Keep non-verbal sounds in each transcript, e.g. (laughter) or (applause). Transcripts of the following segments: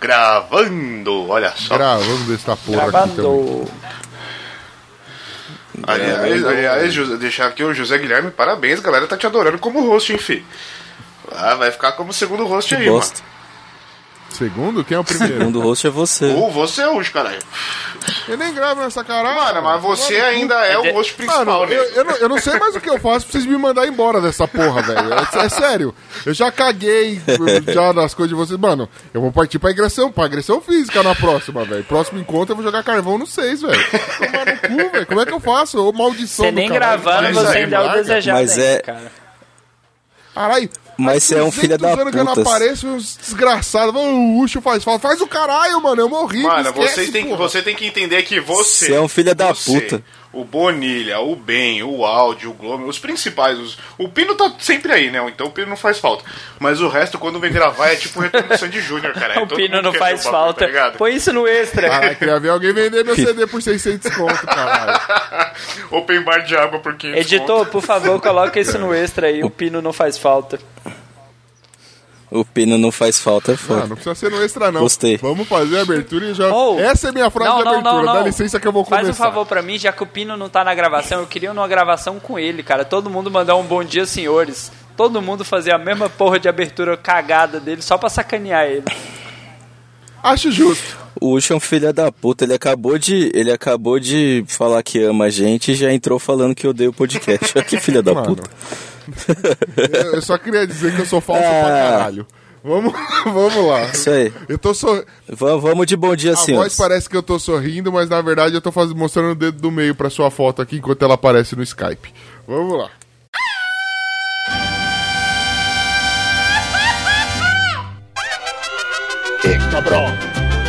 Gravando, olha só. Gravando essa porra aqui também. Gravando. Aliás, aliás, José- deixar aqui o José Guilherme, parabéns, galera tá te adorando como host, hein, fi. Ah, vai ficar como segundo host aí, Bosta. Segundo? Quem é o O primeiro? segundo host é você. mano. Ou você é hoje, caralho. eu nem gravo nessa caralho. Mano, mas você ainda é o host principal, Mano, né? eu, eu, não, eu não sei mais o que eu faço pra vocês me mandarem embora dessa porra, velho. É, é sério. Eu já caguei já nas coisas de vocês. Mano, eu vou partir pra agressão, pra agressão física na próxima, velho. Próximo encontro eu vou jogar carvão no 6, velho. Tomar no cu, velho. Como é que eu faço? Ô, maldição Você nem caralho. gravando, Mas você ainda é o desejado Mas ainda, é- cara. Caralho. Mas você é um filho da anos que eu não puta. apareço, uns desgraçados. O Ucho faz falta. Faz o caralho, mano. Eu morri. Mano, esquece, você tem, porra. você tem que entender que você. Você é um filho da você, puta. O Bonilha, o Ben, o Áudio, o Glomer, os principais. Os, o Pino tá sempre aí, né? Então o Pino não faz falta. Mas o resto, quando vem gravar, é tipo o retorno do Sandy Júnior, cara. É (laughs) O todo Pino não faz bagulho, falta. Tá? Põe isso no extra. Caralho, queria ver alguém vender meu CD por 600 conto, caralho. (laughs) Open bar de água por 500 Editor, conto. por favor, coloca isso no extra aí. O Pino não faz falta. O pino não faz falta, é Ah, foda. não precisa ser no extra, não. Gostei. Vamos fazer a abertura e já. Oh. Essa é minha frase Não, de abertura. não, não. Dá licença que eu vou começar. Faz um favor pra mim, já que o Pino não tá na gravação, eu queria uma gravação com ele, cara. Todo mundo mandar um bom dia, senhores. Todo mundo fazer a mesma porra de abertura cagada dele só pra sacanear ele. Acho justo. O Ucho é um filho da puta, ele acabou de. Ele acabou de falar que ama a gente e já entrou falando que odeia o podcast. (laughs) Olha que filha da Mano. puta. Eu eu só queria dizer que eu sou falso pra Ah. caralho. Vamos, (laughs) vamos lá. Isso aí. Eu tô sor... Va- vamos de bom dia, A senhores. voz parece que eu tô sorrindo, mas na verdade eu tô faz... mostrando o dedo do meio pra sua foto aqui enquanto ela aparece no Skype. Vamos lá. Eh, cabrón.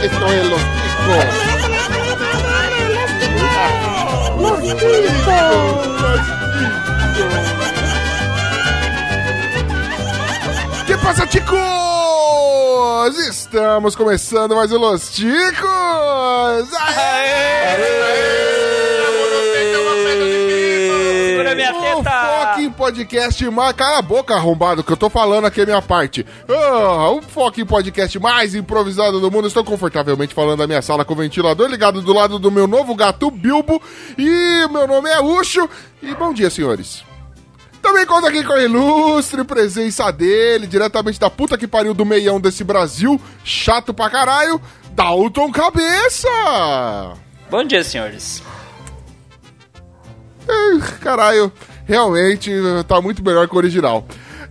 Esto es los chicos. Que passa, chicos? Estamos começando mais um Los Ticos! Teta! fucking podcast mais. Cala a boca, arrombado, que eu tô falando aqui a minha parte. Ah, o fucking podcast mais improvisado do mundo. Estou confortavelmente falando da minha sala com o ventilador ligado do lado do meu novo gato Bilbo. E meu nome é Ucho. E bom dia, senhores. Também conta aqui com a ilustre presença dele, diretamente da puta que pariu do meião desse Brasil, chato pra caralho, Dalton Cabeça! Bom dia, senhores. Caralho, realmente tá muito melhor que o original.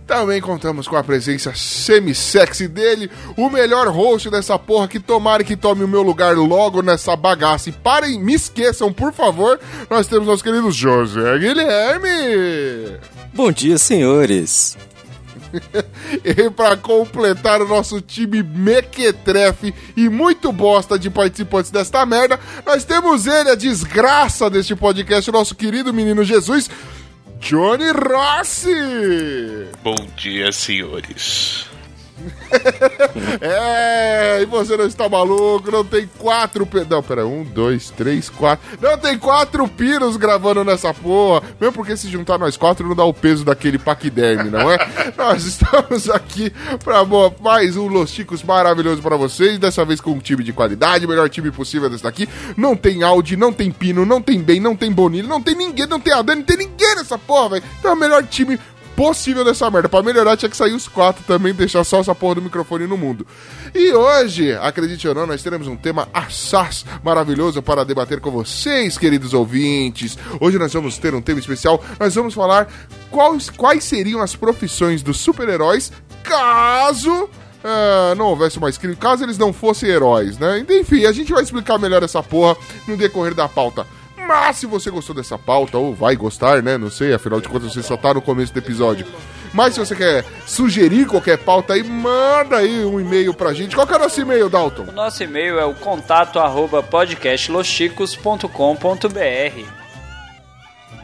Também contamos com a presença semi-sexy dele, o melhor host dessa porra que tomara que tome o meu lugar logo nessa bagaça. E parem, me esqueçam, por favor, nós temos nosso querido José Guilherme! Bom dia, senhores. (laughs) E pra completar o nosso time mequetrefe e muito bosta de participantes desta merda, nós temos ele, a desgraça deste podcast, o nosso querido menino Jesus, Johnny Rossi! Bom dia, senhores. (laughs) É, e você não está maluco, não tem quatro. Pe... Não, pera, um, dois, três, quatro. Não tem quatro pinos gravando nessa porra. Mesmo porque se juntar nós quatro não dá o peso daquele paquiderme, não é? (laughs) nós estamos aqui pra boa, mais um Los Chicos maravilhoso pra vocês. Dessa vez com um time de qualidade, melhor time possível desse daqui. Não tem Audi, não tem Pino, não tem Ben, não tem Bonilha, não tem ninguém, não tem Adani, não tem ninguém nessa porra, velho. Então é o melhor time possível dessa merda. Pra melhorar, tinha que sair os quatro também, deixar só essa porra do microfone no mundo. E hoje, acredite ou não, nós teremos um tema assaz maravilhoso para debater com vocês, queridos ouvintes. Hoje nós vamos ter um tema especial. Nós vamos falar quais, quais seriam as profissões dos super-heróis caso. ah, não houvesse mais crime, caso eles não fossem heróis, né? Enfim, a gente vai explicar melhor essa porra no decorrer da pauta. Mas se você gostou dessa pauta, ou vai gostar, né? Não sei, afinal de contas você só tá no começo do episódio. Mas se você quer sugerir qualquer pauta aí, manda aí um e-mail pra gente. Qual que é o nosso e-mail, Dalton? O nosso e-mail é o contato arroba podcastlosticos.com.br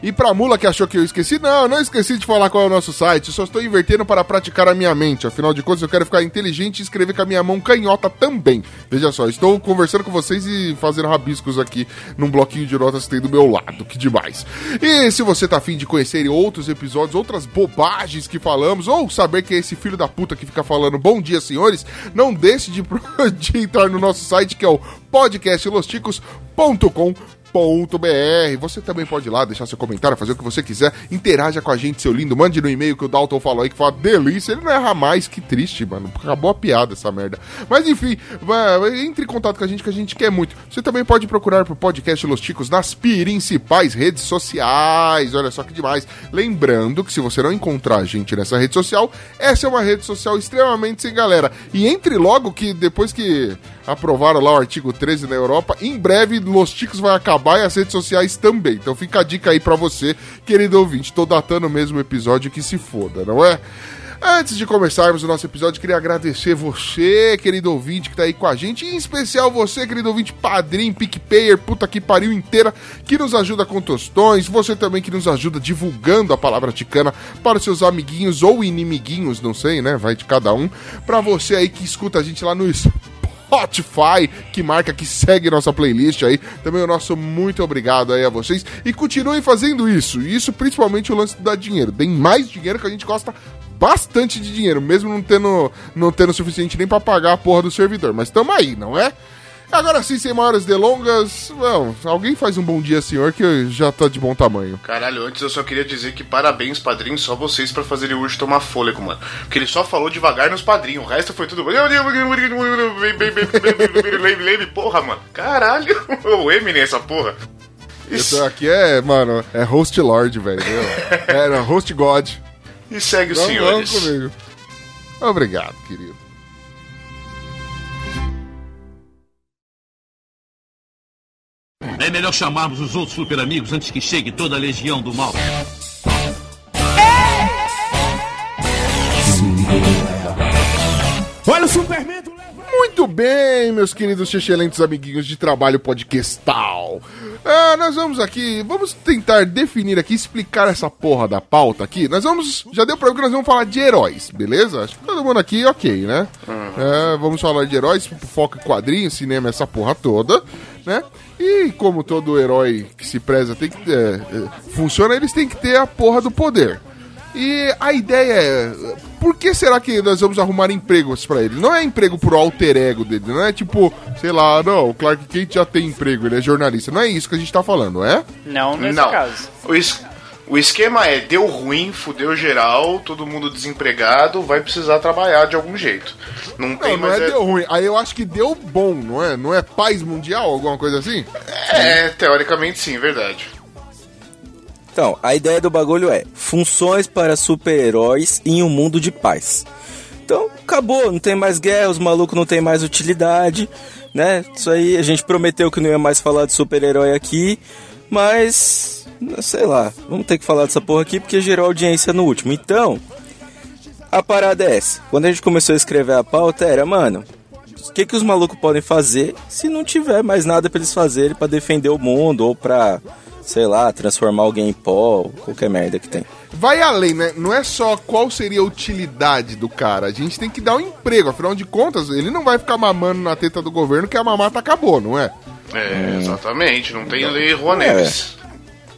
E pra mula que achou que eu esqueci, não, não esqueci de falar qual é o nosso site. Só estou invertendo para praticar a minha mente. Afinal de contas, eu quero ficar inteligente e escrever com a minha mão canhota também. Veja só, estou conversando com vocês e fazendo rabiscos aqui num bloquinho de notas que tem do meu lado. Que demais. E se você tá afim de conhecer outros episódios, outras bobagens que falamos, ou saber que é esse filho da puta que fica falando bom dia, senhores, não deixe de, (laughs) de entrar no nosso site que é o podcastlosticos.com br Você também pode ir lá, deixar seu comentário, fazer o que você quiser, interaja com a gente, seu lindo. Mande no e-mail que o Dalton falou aí, que fala delícia. Ele não erra mais, que triste, mano. Acabou a piada essa merda. Mas enfim, entre em contato com a gente que a gente quer muito. Você também pode procurar pro podcast Los Ticos nas principais redes sociais. Olha só que demais. Lembrando que se você não encontrar a gente nessa rede social, essa é uma rede social extremamente sem galera. E entre logo que depois que aprovaram lá o artigo 13 na Europa, em breve Los Ticos vai acabar e as redes sociais também. Então fica a dica aí para você, querido ouvinte. Tô datando mesmo o episódio que se foda, não é? Antes de começarmos o nosso episódio, queria agradecer você, querido ouvinte, que tá aí com a gente, em especial você, querido ouvinte, padrinho, PicPayer, puta que pariu inteira, que nos ajuda com tostões, você também que nos ajuda divulgando a palavra ticana para os seus amiguinhos ou inimiguinhos, não sei, né? Vai de cada um. Pra você aí que escuta a gente lá no Spotify, que marca que segue nossa playlist aí. Também o nosso muito obrigado aí a vocês. E continuem fazendo isso. E isso principalmente o lance dar dinheiro. Deem mais dinheiro que a gente gosta bastante de dinheiro, mesmo não tendo, não tendo suficiente nem para pagar a porra do servidor. Mas tamo aí, não é? Agora sim, sem maiores delongas, não, alguém faz um bom dia, senhor, que já tá de bom tamanho. Caralho, antes eu só queria dizer que parabéns, padrinhos, só vocês para fazerem o urso tomar fôlego, mano. Porque ele só falou devagar nos padrinhos, o resto foi tudo. Porra, mano. Caralho, o Eminem essa porra. Isso aqui é, mano, é host lord, velho. É, host god. E segue os senhores. Comigo. Obrigado, querido. É melhor chamarmos os outros super amigos antes que chegue toda a legião do mal. Olha o Superman! Muito bem, meus queridos excelentes amiguinhos de trabalho podcastal. Ah, nós vamos aqui, vamos tentar definir aqui, explicar essa porra da pauta aqui. Nós vamos, já deu pra ver que nós vamos falar de heróis, beleza? Acho que todo mundo aqui, ok, né? Uhum. É, vamos falar de heróis, foco em quadrinhos, cinema, essa porra toda, né? E como todo herói que se preza tem que é, funciona, eles têm que ter a porra do poder. E a ideia é, por que será que nós vamos arrumar empregos para ele? Não é emprego pro alter ego dele, não é tipo, sei lá, não, o Clark Kent já tem emprego, ele é jornalista. Não é isso que a gente tá falando, é? Não, nesse não. caso. O, es o esquema é, deu ruim, fudeu geral, todo mundo desempregado, vai precisar trabalhar de algum jeito. Não, não tem não é, é deu ruim, aí eu acho que deu bom, não é? Não é paz mundial, alguma coisa assim? É, teoricamente sim, verdade. Então, a ideia do bagulho é funções para super-heróis em um mundo de paz. Então, acabou, não tem mais guerra, os malucos não tem mais utilidade, né? Isso aí, a gente prometeu que não ia mais falar de super-herói aqui, mas sei lá, vamos ter que falar dessa porra aqui porque gerou audiência no último. Então, a parada é essa. Quando a gente começou a escrever a pauta, era, mano, o que, que os malucos podem fazer se não tiver mais nada para eles fazerem para defender o mundo ou pra sei lá, transformar alguém em pó, qualquer merda que tem. Vai além, né? Não é só qual seria a utilidade do cara. A gente tem que dar um emprego. Afinal de contas, ele não vai ficar mamando na teta do governo que a mamata acabou, não é? É, exatamente. Não tem lei Rouanet. É.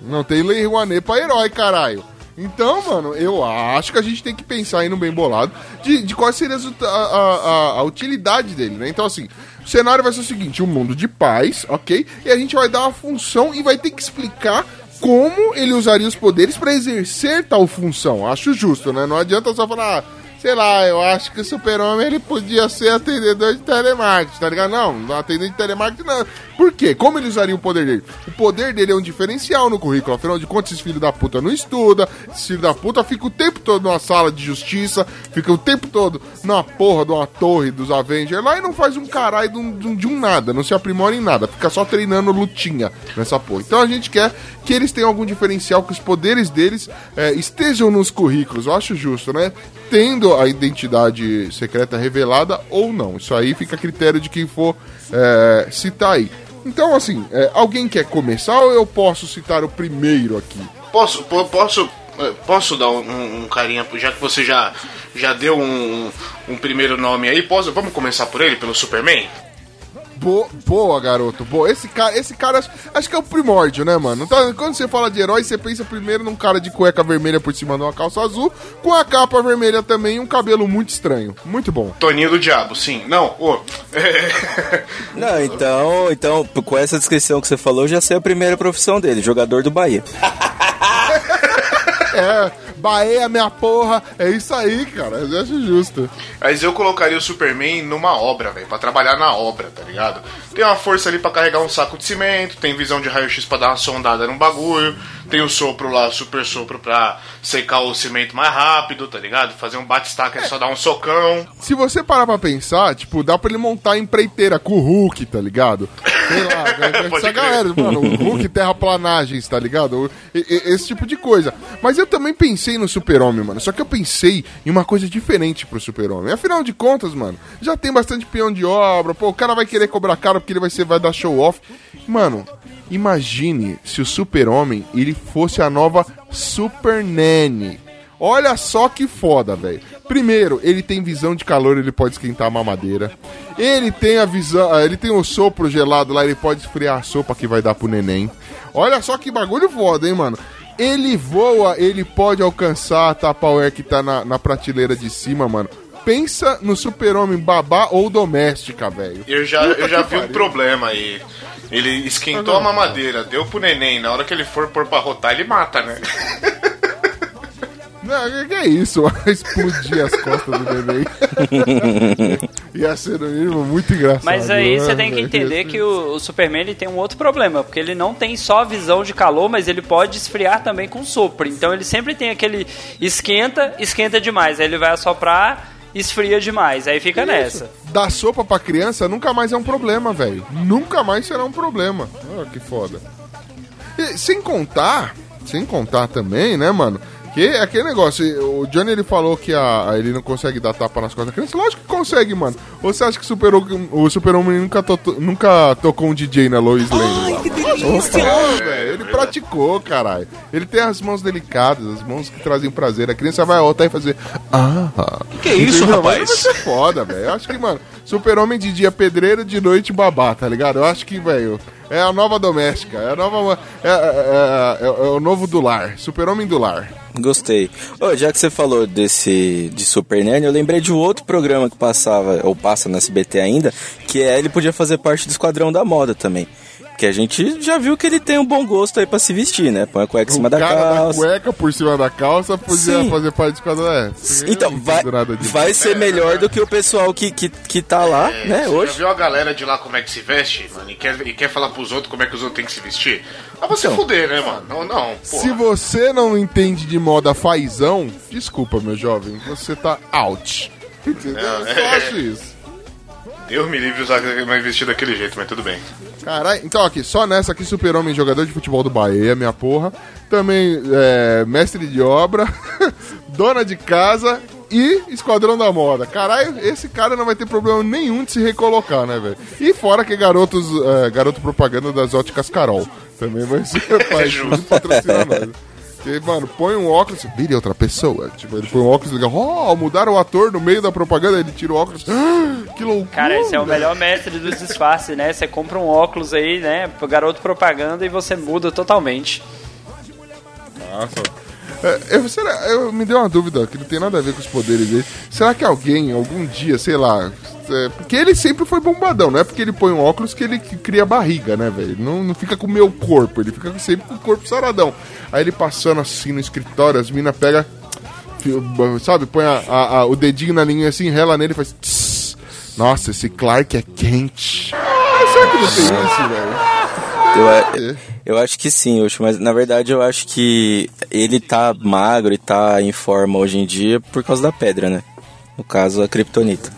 Não tem lei Rouanet pra herói, caralho. Então, mano, eu acho que a gente tem que pensar aí no bem bolado de, de qual seria a, a, a, a utilidade dele, né? Então, assim, o cenário vai ser o seguinte: um mundo de paz, ok? E a gente vai dar uma função e vai ter que explicar como ele usaria os poderes para exercer tal função. Acho justo, né? Não adianta só falar. Ah, sei lá, eu acho que o super-homem ele podia ser atendedor de telemarketing, tá ligado? Não, atendente de telemarketing não. Por quê? Como ele usaria o poder dele? O poder dele é um diferencial no currículo. Afinal de contas, esses filhos da puta não estuda, esses filhos da puta fica o tempo todo numa sala de justiça, fica o tempo todo numa porra de uma torre dos Avengers lá e não faz um caralho de um, de um nada, não se aprimora em nada, fica só treinando lutinha nessa porra. Então a gente quer que eles tenham algum diferencial, que os poderes deles é, estejam nos currículos. Eu acho justo, né? Tendo a identidade secreta revelada ou não. Isso aí fica a critério de quem for é, citar aí. Então, assim, é, alguém quer começar ou eu posso citar o primeiro aqui? Posso, po- posso, eh, posso dar um, um, um carinha, já que você já, já deu um, um primeiro nome aí, posso, vamos começar por ele, pelo Superman? Bo- boa, garoto. Boa. Esse cara, esse cara acho, acho que é o primórdio, né, mano? Então, quando você fala de herói, você pensa primeiro num cara de cueca vermelha por cima de uma calça azul, com a capa vermelha também e um cabelo muito estranho. Muito bom. Toninho do Diabo, sim. Não, ô. (laughs) Não, então, então, com essa descrição que você falou, eu já sei a primeira profissão dele, jogador do Bahia. (laughs) É, Bahia, minha porra. É isso aí, cara. Eu acho justo. Mas eu colocaria o Superman numa obra, velho, pra trabalhar na obra, tá ligado? Tem uma força ali pra carregar um saco de cimento, tem visão de raio-x pra dar uma sondada num bagulho, tem o sopro lá, super sopro pra secar o cimento mais rápido, tá ligado? Fazer um bate-staca é só dar um socão. Se você parar pra pensar, tipo, dá pra ele montar a empreiteira com o Hulk, tá ligado? Sei lá, (laughs) né, essa galera, mano, o Hulk terraplanagens, tá ligado? Esse tipo de coisa. Mas eu também pensei no Super-Homem, mano. Só que eu pensei em uma coisa diferente pro Super-Homem. Afinal de contas, mano, já tem bastante peão de obra, pô, o cara vai querer cobrar caro porque ele vai, ser, vai dar show off. Mano, imagine se o Super-Homem ele fosse a nova Super Nanny. Olha só que foda, velho. Primeiro, ele tem visão de calor, ele pode esquentar a mamadeira. Ele tem a visão, ah, ele tem o sopro gelado lá, ele pode esfriar a sopa que vai dar pro neném. Olha só que bagulho foda, hein, mano. Ele voa, ele pode alcançar a Tupperware que tá na, na prateleira de cima, mano. Pensa no super-homem babá ou doméstica, velho. Eu já, Puta eu já vi um problema aí. Ele esquentou a mamadeira, deu pro neném, na hora que ele for pôr pra rotar, ele mata, né? Não, que, que é isso? (laughs) Explodir as costas do neném. (laughs) Ia ser mínimo muito engraçado. Mas aí você né, tem que entender que o, o Superman ele tem um outro problema, porque ele não tem só visão de calor, mas ele pode esfriar também com sopro. Então ele sempre tem aquele esquenta, esquenta demais. Aí ele vai assoprar, esfria demais. Aí fica nessa. Dar sopa pra criança nunca mais é um problema, velho. Nunca mais será um problema. Olha que foda. E, sem contar, sem contar também, né, mano? Que é aquele negócio, o Johnny ele falou que a, ele não consegue dar tapa nas costas da criança. Lógico que consegue, mano. Ou você acha que super, o Super-Homem nunca, to- nunca tocou um DJ na Lois Lane? lá? Não, velho. Ele praticou, caralho. Ele tem as mãos delicadas, as mãos que trazem prazer. A criança vai voltar e fazer. Ah, Que isso, Entendeu? Mas rapaz? Vai ser foda, velho. Eu acho que, mano, super-homem de dia pedreiro, de noite babá, tá ligado? Eu acho que, velho, é a nova doméstica. É a nova. É, é- é- é o novo do lar. Super-homem do lar. Gostei. Já que você falou desse de Super Nanny, eu lembrei de um outro programa que passava, ou passa no SBT ainda, que é ele podia fazer parte do Esquadrão da Moda também. Que a gente já viu que ele tem um bom gosto aí pra se vestir, né? Põe a cueca em cima o da calça. da cueca por cima da calça podia Sim. fazer parte de cada. É, Então, não vai, vai ser melhor do que o pessoal que, que, que tá lá, É, né, você hoje. Já viu a galera de lá como é que se veste, mano? E quer, e quer falar pros outros como é que os outros têm que se vestir? Ah, você Então. fuder, né, mano? Não, não. Porra. Se você não entende de moda fazão, desculpa, meu jovem, você tá out. Entendeu? Eu só é. acho isso. Deus me livre de usar mais vestido daquele jeito, mas tudo bem. Caralho, então aqui, só nessa aqui, super-homem, jogador de futebol do Bahia, minha porra. Também é, mestre de obra, (laughs) dona de casa e esquadrão da moda. Caralho, esse cara não vai ter problema nenhum de se recolocar, né, velho? E fora que é garotos, é, garoto propaganda das óticas Carol. Também vai ser (laughs) faz tudo patrocinar nós. Porque, mano, põe um óculos, vire outra pessoa. Tipo, ele põe um óculos e liga, oh, mudaram o ator no meio da propaganda, ele tira o óculos. Ah, (gasps) que loucura! Cara, esse é o melhor mestre dos disfarces, né? Você compra um óculos aí, né? Garoto propaganda e você muda totalmente. Nossa. É, eu, será, eu me deu uma dúvida que não tem nada a ver com os poderes dele. Será que alguém, algum dia, sei lá. é, porque ele sempre foi bombadão, não é porque ele põe um óculos que ele cria barriga, né, velho? Não, não fica com o meu corpo, ele fica sempre com o corpo saradão. Aí ele passando assim no escritório, as minas pegam, sabe, põe a- a- a- o dedinho na linha assim, rela nele e faz. "Tss". Nossa, esse Clark é quente. Ah, será que não tem isso, velho? Eu, a- eu acho que sim, Ucho, mas na verdade eu acho que ele tá magro e tá em forma hoje em dia por causa da pedra, né? No caso, a Kryptonita.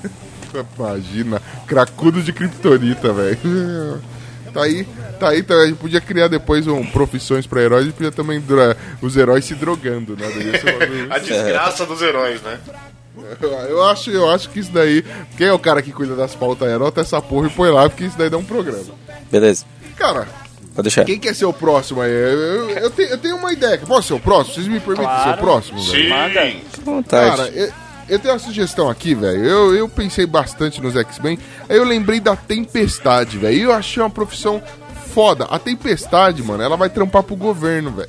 Imagina, cracudo de kriptonita, velho. (laughs) Tá aí, tá aí, tá, a gente podia criar depois um profissões pra heróis e podia também dura- os heróis se drogando, né? (laughs) A desgraça dos heróis, né? (laughs) eu, acho, eu acho que isso daí. Quem é o cara que cuida das pautas aí? Anota essa porra e põe lá, porque isso daí dá um programa. Beleza. Cara, Pode deixar. Quem quer ser o próximo aí? Eu, eu- eu tenho, eu tenho uma ideia. Posso ser o próximo? Vocês me permitem ser o Claro. próximo, velho? Sim. Manda. À vontade. Cara, eu, eu tenho uma sugestão aqui, velho. Eu, eu pensei bastante nos X-Men. Aí eu lembrei da Tempestade, velho. E eu achei uma profissão foda. A Tempestade, mano, ela vai trampar pro governo, velho.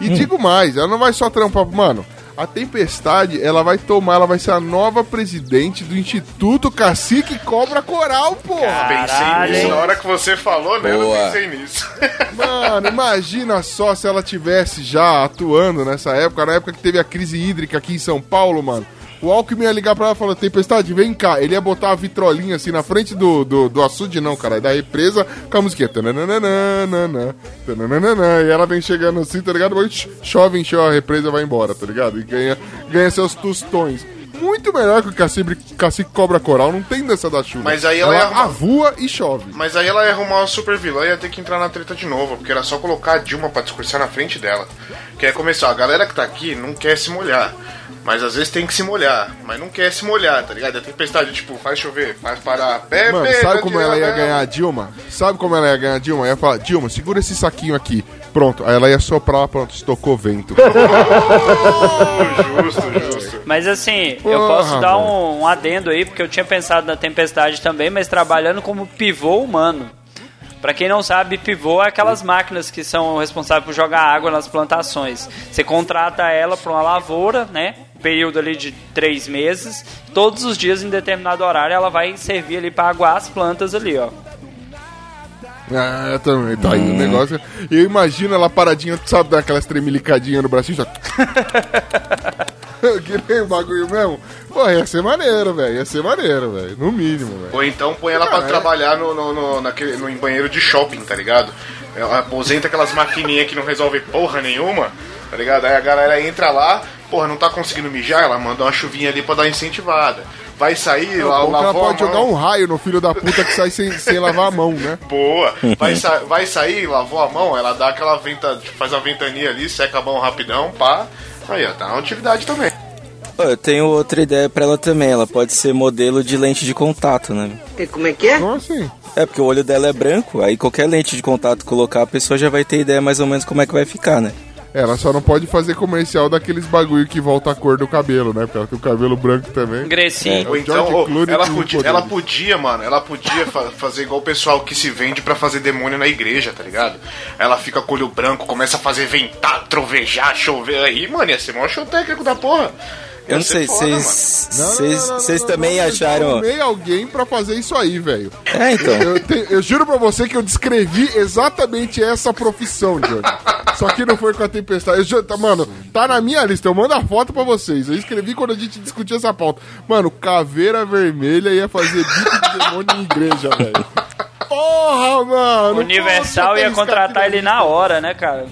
E digo mais, ela não vai só trampar. Mano, a Tempestade, ela vai tomar, ela vai ser a nova presidente do Instituto Cacique Cobra Coral, porra. Pensei Caralho, nisso hein? na hora que você falou, né? Eu Boa. pensei nisso. (laughs) Mano, imagina só se ela tivesse já atuando nessa época, na época que teve a crise hídrica aqui em São Paulo, mano. O Alckmin ia ligar pra ela e falar, Tempestade, vem cá. Ele ia botar a vitrolinha assim na frente do, do, do açude, não, cara, da represa, com a musiquinha. tananana, tananana, E ela vem chegando assim, tá ligado? Chove, encheu a represa vai embora, tá ligado? E ganha, ganha seus tostões. Muito melhor que o cacique, cacique cobra coral, não tem dessa da chuva. Mas aí ela ia arrumar- avua e chove. Mas aí ela ia arrumar uma super vilã e ia ter que entrar na treta de novo, porque era só colocar a Dilma pra discursar na frente dela. Que ia começar, a galera que tá aqui não quer se molhar. Mas às vezes tem que se molhar, mas não quer se molhar, tá ligado? A tempestade, tipo, faz chover, faz parar. Pepe, Mano, sabe tá como ela ia ganhar a Dilma? Sabe como ela ia ganhar a Dilma? Ia falar, Dilma, segura esse saquinho aqui. Pronto, aí ela ia soprar, pronto, estocou vento. (laughs) Justo, justo. Mas assim, eu posso dar um, um adendo aí, porque eu tinha pensado na tempestade também, mas trabalhando como pivô humano. Pra quem não sabe, pivô é aquelas máquinas que são responsáveis por jogar água nas plantações. Você contrata ela pra uma lavoura, né? Período ali de três meses. Todos os dias, em determinado horário, ela vai servir ali pra aguar as plantas ali, ó. ah, também, tá aí o negócio. Eu imagino ela paradinha, sabe, daquelas tremilicadinhas no bracinho, já... (laughs) (laughs) que nem o bagulho mesmo. Pô, ia ser maneiro, velho, ia ser maneiro, velho, no mínimo, velho. Ou então põe ela pra Cara, é. trabalhar no, no, no, naquele, no em banheiro de shopping, tá ligado? Ela aposenta aquelas maquininhas que não resolve porra nenhuma, tá ligado? Aí a galera entra lá, porra, não tá conseguindo mijar, ela manda uma chuvinha ali pra dar incentivada. Vai sair, lá, que ela lavou a pode jogar um raio no filho da puta que sai sem, sem lavar a mão, né? (laughs) Boa. Vai, sa vai sair, lavou a mão, ela dá aquela venta, faz uma ventania ali, seca a mão rapidão, pá. Aí, ó, tá na atividade também. Eu tenho outra ideia pra ela também. Ela pode ser modelo de lente de contato, né? Como é que é? Então, assim, É, porque o olho dela é branco, aí qualquer lente de contato colocar, a pessoa já vai ter ideia mais ou menos como é que vai ficar, né? Ela só não pode fazer comercial daqueles bagulho que volta a cor do cabelo, né? Porque ela tem o cabelo branco também. Grecinho. Ou o então, Clooney ela, podia, ela podia, mano, ela podia fa- fazer igual o pessoal que se vende pra fazer demônio na igreja, tá ligado? Ela fica com o olho branco, começa a fazer ventar, trovejar, chover. Aí, mano, ia ser o maior show técnico da porra. Eu não sei, vocês vocês também não, acharam. Eu arrumei alguém pra fazer isso aí, velho. É, então. Eu, te- eu juro pra você que eu descrevi exatamente essa profissão, Johnny. Só que não foi com a tempestade. Eu, tá, mano, tá na minha lista. Eu mando a foto pra vocês. Eu escrevi quando a gente discutiu essa pauta. Mano, caveira vermelha ia fazer bico de demônio em igreja, velho. Porra, mano. Universal ia contratar ele na hora, né, cara?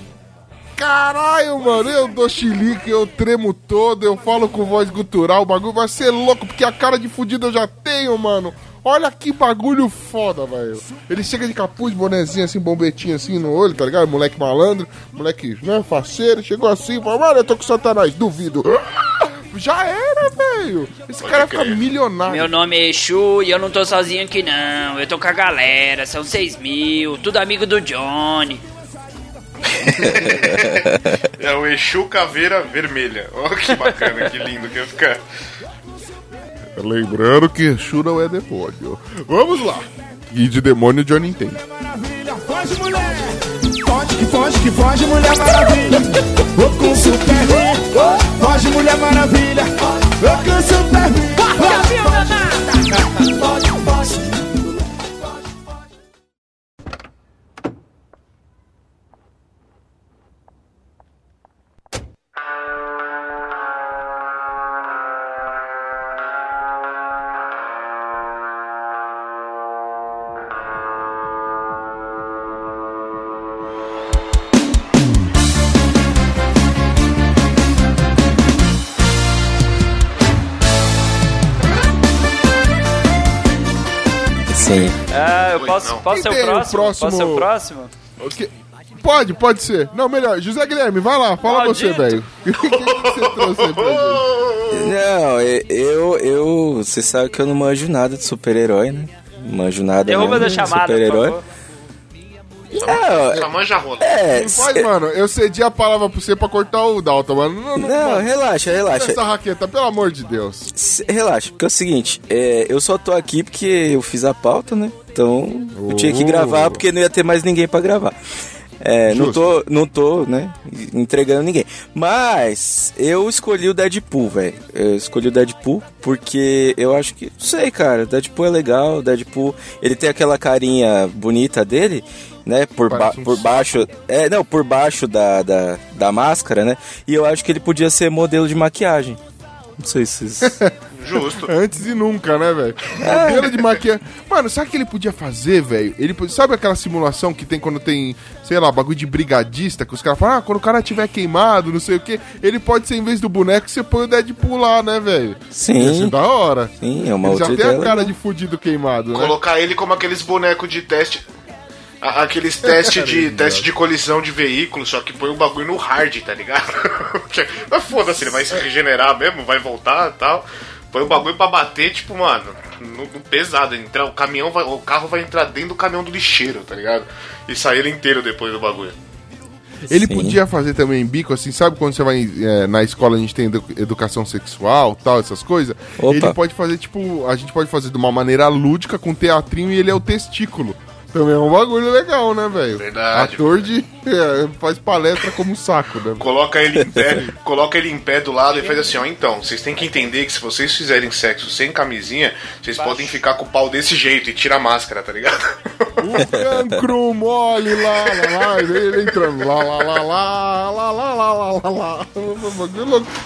Caralho, mano, eu dou chilique, eu tremo todo, eu falo com voz gutural, o bagulho vai ser louco, porque a cara de fudido eu já tenho, mano. Olha que bagulho foda, velho. Ele chega de capuz, bonezinho assim, bombetinho assim no olho, tá ligado? Moleque malandro, moleque, né, faceiro, chegou assim, falou, mano, eu tô com satanás, duvido. (laughs) Já era, velho. Esse cara fica milionário. Meu nome é Exu e eu não tô sozinho aqui não. Eu tô com a galera, são seis mil, tudo amigo do Johnny. (laughs) É o Exu Caveira Vermelha. Olha que bacana, que lindo que ia ficar. Lembrando que Exu não é demônio. Vamos lá. E de demônio Johnny entende. Maravilha, foge mulher! Foge que foge que foge mulher maravilha! Vou com super Foge mulher maravilha! Vou com super Foge, posso, não. posso ser o próximo? próximo- Posso ser o próximo? Pode, pode ser. Não, melhor. José Guilherme, vai lá, fala Maldito. você, velho. (laughs) O que, que você trouxe aí pra gente? Não, eu, eu. Você sabe que eu não manjo nada de super-herói, né? Não manjo nada Derruba mesmo da de chamada, super-herói. É, Só manja rola. é, mano, eu cedi a palavra pra você pra cortar o Dalton, mano. Não, não, não, mano, relaxa, relaxa. essa raqueta, pelo amor de Deus. Relaxa, porque é o seguinte, é, eu só tô aqui porque eu fiz a pauta, né? Então eu tinha que Oh. gravar porque não ia ter mais ninguém pra gravar. É, não tô, não tô, né, entregando ninguém. Mas eu escolhi o Deadpool, velho. Eu escolhi o Deadpool porque eu acho que, não sei, cara, Deadpool é legal, Deadpool, ele tem aquela carinha bonita dele, né, por, ba um por baixo, é, não, por baixo da, da, da máscara, né? E eu acho que ele podia ser modelo de maquiagem. Não sei se vocês... (laughs) Justo. Antes e nunca, né, velho? Modelo de maquiagem. Mano, sabe o que ele podia fazer, velho? Ele Sabe aquela simulação que tem quando tem, sei lá, bagulho de brigadista, que os caras falam, ah, quando o cara tiver queimado, não sei o quê, ele pode ser, em vez do boneco, você põe o Deadpool lá, né, velho? Sim. Ia ser da hora. Sim, é uma Ele já outra tem ideia. a cara de fudido queimado, né? Colocar ele como aqueles bonecos de teste. Aqueles testes de, teste de colisão de veículo, só que põe o bagulho no hard, tá ligado? (laughs) Mas foda-se, ele vai se regenerar mesmo, vai voltar e tal. Põe o bagulho pra bater, tipo, mano, no, no pesado. Entrar, o caminhão vai, o carro vai entrar dentro do caminhão do lixeiro, tá ligado? E sair ele inteiro depois do bagulho. Ele Sim. podia fazer também bico, assim, sabe quando você vai é, na escola, a gente tem edu- educação sexual, tal, essas coisas? Opa. Ele pode fazer, tipo, a gente pode fazer de uma maneira lúdica, com teatrinho, e ele é o testículo. Também é um bagulho legal, né, velho? Verdade. Ator de. é, faz palestra como saco, né? Coloca ele em pé, coloca ele em pé do lado e faz assim, ó, então, vocês têm que entender que se vocês fizerem sexo sem camisinha, vocês podem ficar com o pau desse jeito e tira a máscara, tá ligado? O cancro mole lá, lá, lá, e ele entrando lá, lá, lá, lá, lá, lá, lá, lá, lá, lá.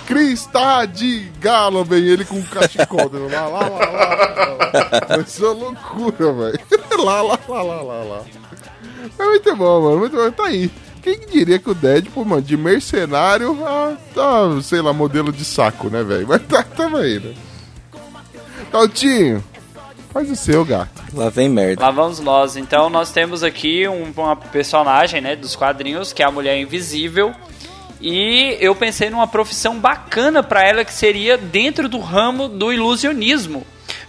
Crista de galo, vem ele com um cachecol. Lá, lá, lá, lá, lá. Isso é loucura, velho. Lá, lá, lá, lá, lá, lá. É muito bom, mano, muito bom. Tá aí. Quem diria que o Deadpool, mano, de mercenário a, a, sei lá, modelo de saco, né, velho? Mas tá, tamo aí, né? Taltinho, faz o seu, gato. Lá vem merda. Lá vamos nós. Então nós temos aqui um- uma personagem, né, dos quadrinhos, que é a Mulher Invisível. E eu pensei numa profissão bacana pra ela que seria dentro do ramo do ilusionismo.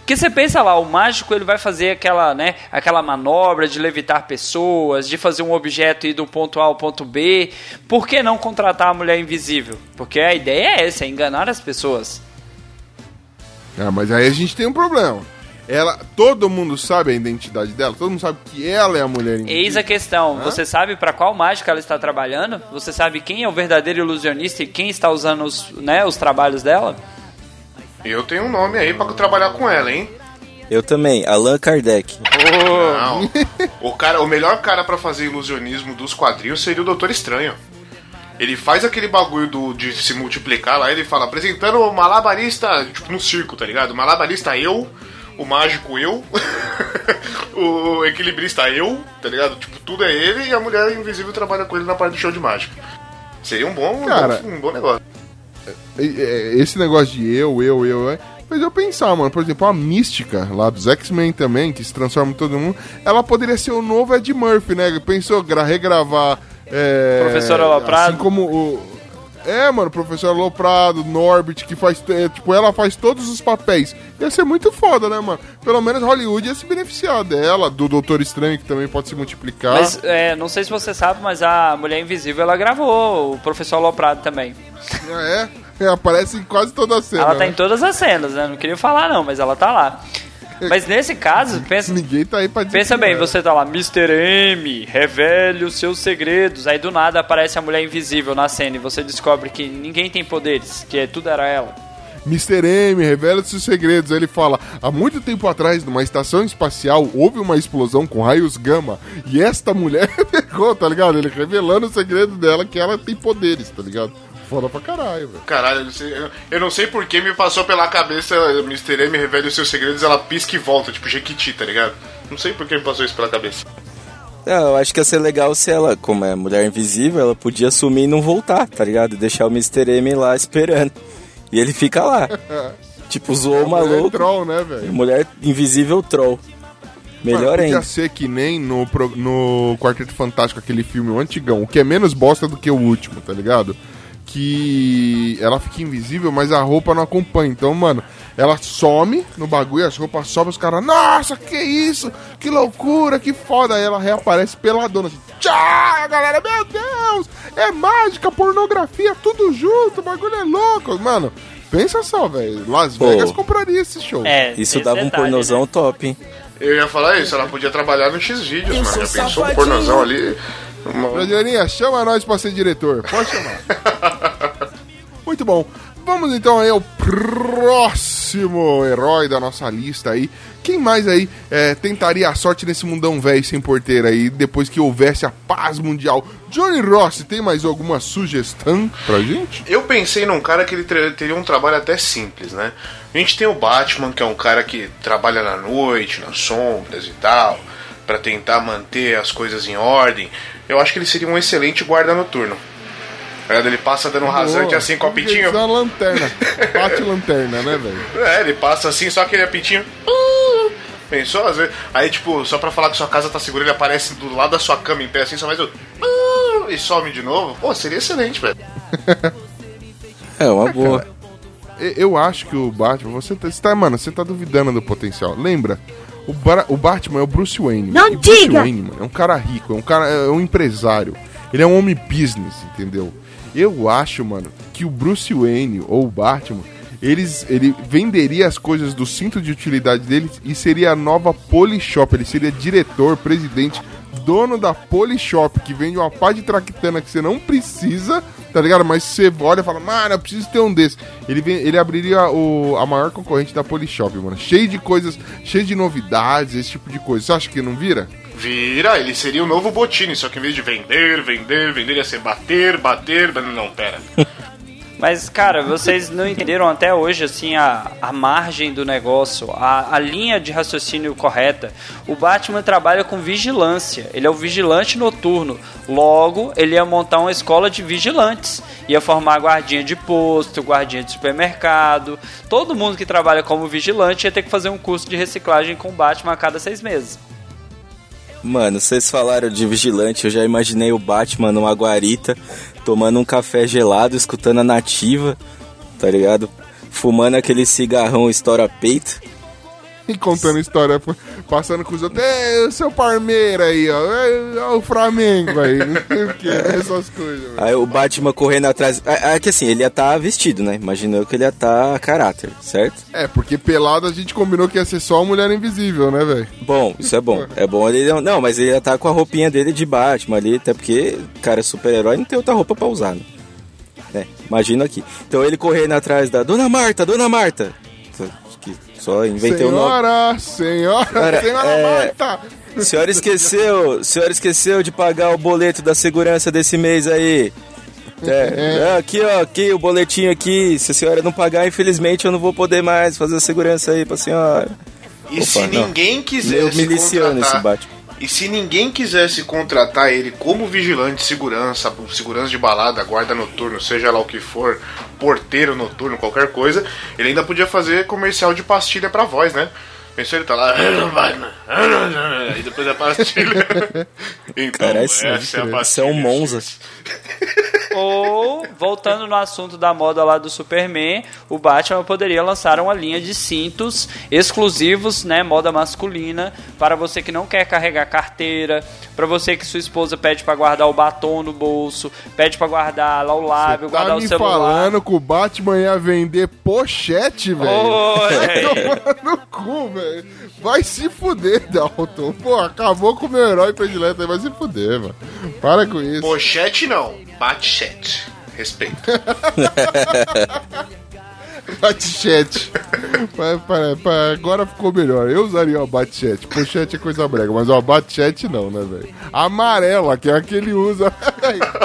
Porque você pensa lá, o mágico ele vai fazer aquela, né, aquela manobra de levitar pessoas, de fazer um objeto ir do ponto A ao ponto B. Por que não contratar a mulher invisível? Porque a ideia é essa, é enganar as pessoas. Ah, mas aí a gente tem um problema. Ela, todo mundo sabe a identidade dela, todo mundo sabe que ela é a mulher invisível. Eis a questão. Você sabe para qual mágica ela está trabalhando? Você sabe quem é o verdadeiro ilusionista e quem está usando os, né, os trabalhos dela? Eu tenho um nome aí pra trabalhar com ela, hein? Eu também, Allan Kardec. Não. (laughs) O, cara, o melhor cara pra fazer ilusionismo dos quadrinhos seria o Doutor Estranho. Ele faz aquele bagulho do, de se multiplicar lá, ele fala, apresentando o malabarista, tipo, no circo, tá ligado? O malabarista eu, o mágico eu, (laughs) o equilibrista eu, tá ligado? Tipo, tudo é ele e a mulher invisível trabalha com ele na parte do show de mágica. Seria um bom, Cara, um bom negócio. E- é, Esse negócio de eu, eu, eu, é. Fez eu pensar, mano. Por exemplo, a mística lá dos X-Men também, que se transforma em todo mundo, ela poderia ser o novo Ed Murphy, né? Pensou gra- regravar. É, Professor Aloprado. Assim como o. É, mano, professor Aloprado, Norbit, que faz. é, tipo, ela faz todos os papéis. Ia ser muito foda, né, mano? Pelo menos Hollywood ia se beneficiar dela, do Doutor Estranho, que também pode se multiplicar. Mas é, não sei se você sabe, mas a Mulher Invisível ela gravou o Professor Aloprado também. É, é, aparece em quase toda a cena. Ela tá né? em todas as cenas, né? Não queria falar não, mas ela tá lá. Mas nesse caso, pensa, Ninguém tá aí pra dizer pensa bem, é. você tá lá, Mr. M, revele os seus segredos. Aí do nada aparece a Mulher Invisível na cena e você descobre que ninguém tem poderes, que é, tudo era ela. Mr. M revela seus segredos. Ele fala: há muito tempo atrás, numa estação espacial, houve uma explosão com raios gama. E esta mulher (laughs) pegou, tá ligado? Ele revelando o segredo dela, que ela tem poderes, tá ligado? Foda pra caralho, velho. Caralho, eu não sei, eu- eu não sei por que me passou pela cabeça Mr. M revela os seus segredos, ela pisca e volta, tipo Jequiti, tá ligado? Não sei por que me passou isso pela cabeça. Não, eu acho que ia ser legal se ela, como é mulher invisível, ela podia sumir e não voltar, tá ligado? Deixar o Mr. M lá esperando. E ele fica lá. (laughs) tipo, zoou o Mulher maluco. troll, né, velho? Mulher invisível troll. Melhor Mano, podia ainda. ser que nem no, no Quarteto Fantástico, aquele filme o antigão, o que é menos bosta do que o último, tá ligado? Que ela fica invisível, mas a roupa não acompanha. Então, mano, Ela some no bagulho, as roupas sobem, os caras, nossa, que isso? Que loucura, que foda. Aí ela reaparece peladona, assim, tchau, galera, meu Deus, é mágica, pornografia, tudo junto, o bagulho é louco. Mano, pensa só, velho, Las Pô. Vegas compraria esse show. É, Isso dava um pornozão né? top, hein? Eu ia falar isso, ela podia trabalhar no X-Vídeos, Eu mano. Já pensou um pornozão ali? Rogerinha, chama nós pra ser diretor. Pode chamar. (laughs) Muito bom. Vamos então aí ao próximo herói da nossa lista aí. Quem mais aí é, tentaria a sorte nesse mundão velho sem porteira aí, depois que houvesse a paz mundial? Johnny Ross, tem mais alguma sugestão pra gente? Eu pensei num cara que ele ter- teria um trabalho até simples, né? A gente tem o Batman, que é um cara que trabalha na noite, nas sombras e tal, pra tentar manter as coisas em ordem. Eu acho que ele seria um excelente guarda noturno. Ligado? Ele passa dando um rasante assim com o Podia apitinho. ser uma lanterna. Bate lanterna, né, velho? É, ele passa assim, só aquele apitinho. Uh, Pensou? Às vezes, aí, tipo, só pra falar que sua casa tá segura, ele aparece do lado da sua cama em pé assim, só mais o. uh, E some de novo. Pô, seria excelente, velho. É, uma boa. Eu acho que o Batman, você tá, você tá- mano, você tá duvidando do potencial. Lembra? O, Bara- o Batman é o Bruce Wayne. Não E Bruce diga! Wayne, mano, é um cara rico, é um cara, é um empresário. Ele é um homem business, entendeu? Eu acho, mano, que o Bruce Wayne ou o Batman, eles, ele venderia as coisas do cinto de utilidade dele e seria a nova Polishop. Ele seria diretor, presidente, dono da Polishop, que vende uma pá de traquitana que você não precisa, tá ligado? Mas você olha e fala, mano, eu preciso ter um desse. Ele, vem- ele abriria o, a maior concorrente da Polishop, mano. Cheio de coisas, cheio de novidades, esse tipo de coisa. Você acha que não vira? Vira, ele seria o novo Botini, só que em vez de vender, vender, vender, ia ser bater, bater. Não, pera. (laughs) Mas, cara, vocês não entenderam até hoje, assim, a, a margem do negócio, a, a linha de raciocínio correta. O Batman trabalha com vigilância. Ele é o vigilante noturno. Logo, ele ia montar uma escola de vigilantes. Ia formar guardinha de posto, guardinha de supermercado. Todo mundo que trabalha como vigilante ia ter que fazer um curso de reciclagem com o Batman a cada seis meses. Mano, vocês falaram de vigilante, eu já imaginei o Batman numa guarita, tomando um café gelado, escutando a nativa, tá ligado? Fumando aquele cigarrão estoura-peito. E (laughs) contando história, passando com os outros. É, o seu Parmeira aí, ó. É, ó, o Flamengo aí. (laughs) Não sei o que, essas coisas. Aí o Batman correndo atrás. É, é que assim, ele ia estar vestido, né? Imaginou que ele ia estar a caráter, certo? É, porque pelado a gente combinou que ia ser só a mulher invisível, né, velho? Bom, isso é bom. É bom ele não. Não, mas ele ia estar com a roupinha dele de Batman ali, até porque, cara, super-herói não tem outra roupa pra usar, né? É, imagina aqui. Então ele correndo atrás da Dona Marta, Dona Marta. Que Só inventei o nome. Senhora, senhora, senhora é- Marta. A senhora esqueceu, senhora esqueceu de pagar o boleto da segurança desse mês aí. É, é, aqui, ó, aqui o boletinho aqui. Se a senhora não pagar, infelizmente eu não vou poder mais fazer a segurança aí pra senhora. E Opa, se não. ninguém Meio quisesse miliciano esse contratar... Batman. E se ninguém quisesse contratar ele como vigilante, segurança, segurança de balada, guarda noturno, seja lá o que for, porteiro noturno, qualquer coisa, ele ainda podia fazer comercial de pastilha pra voz, né? Pensou ele tá lá, e depois a pastilha. (laughs) Então, Cara, essa é a pastilha. isso é um Monza. Ou, voltando no assunto da moda lá do Superman, o Batman poderia lançar uma linha de cintos exclusivos, né, moda masculina, para você que não quer carregar carteira, para você que sua esposa pede para guardar o batom no bolso, pede para guardar lá o lábio, Tá guardar o celular. falando que o Batman ia vender pochete, velho? Oi. (laughs) Vai tomar no cu, velho. Vai se fuder, Dalton. Pô, acabou com o meu herói predileto aí. Vai se fuder, mano. Para com isso. Pochete não, batchete. Respeito. (laughs) Batchete. Agora ficou melhor. Eu usaria o batchete. Pochete é coisa brega, mas o batchete não, né, velho? Amarela, que é a que ele usa.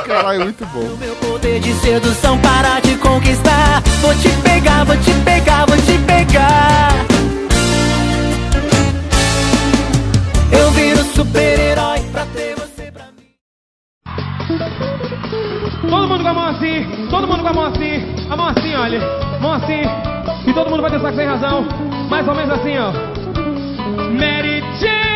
Caralho, muito bom. Meu poder de sedução para te conquistar. Vou te pegar, vou te pegar, vou te pegar. Eu viro super-herói pra ter você pra mim. Todo mundo com a mão assim, todo mundo com a mão assim, a mão assim, olha, mão assim, e todo mundo vai dançar sem razão, mais ou menos assim, ó. Mary Jane!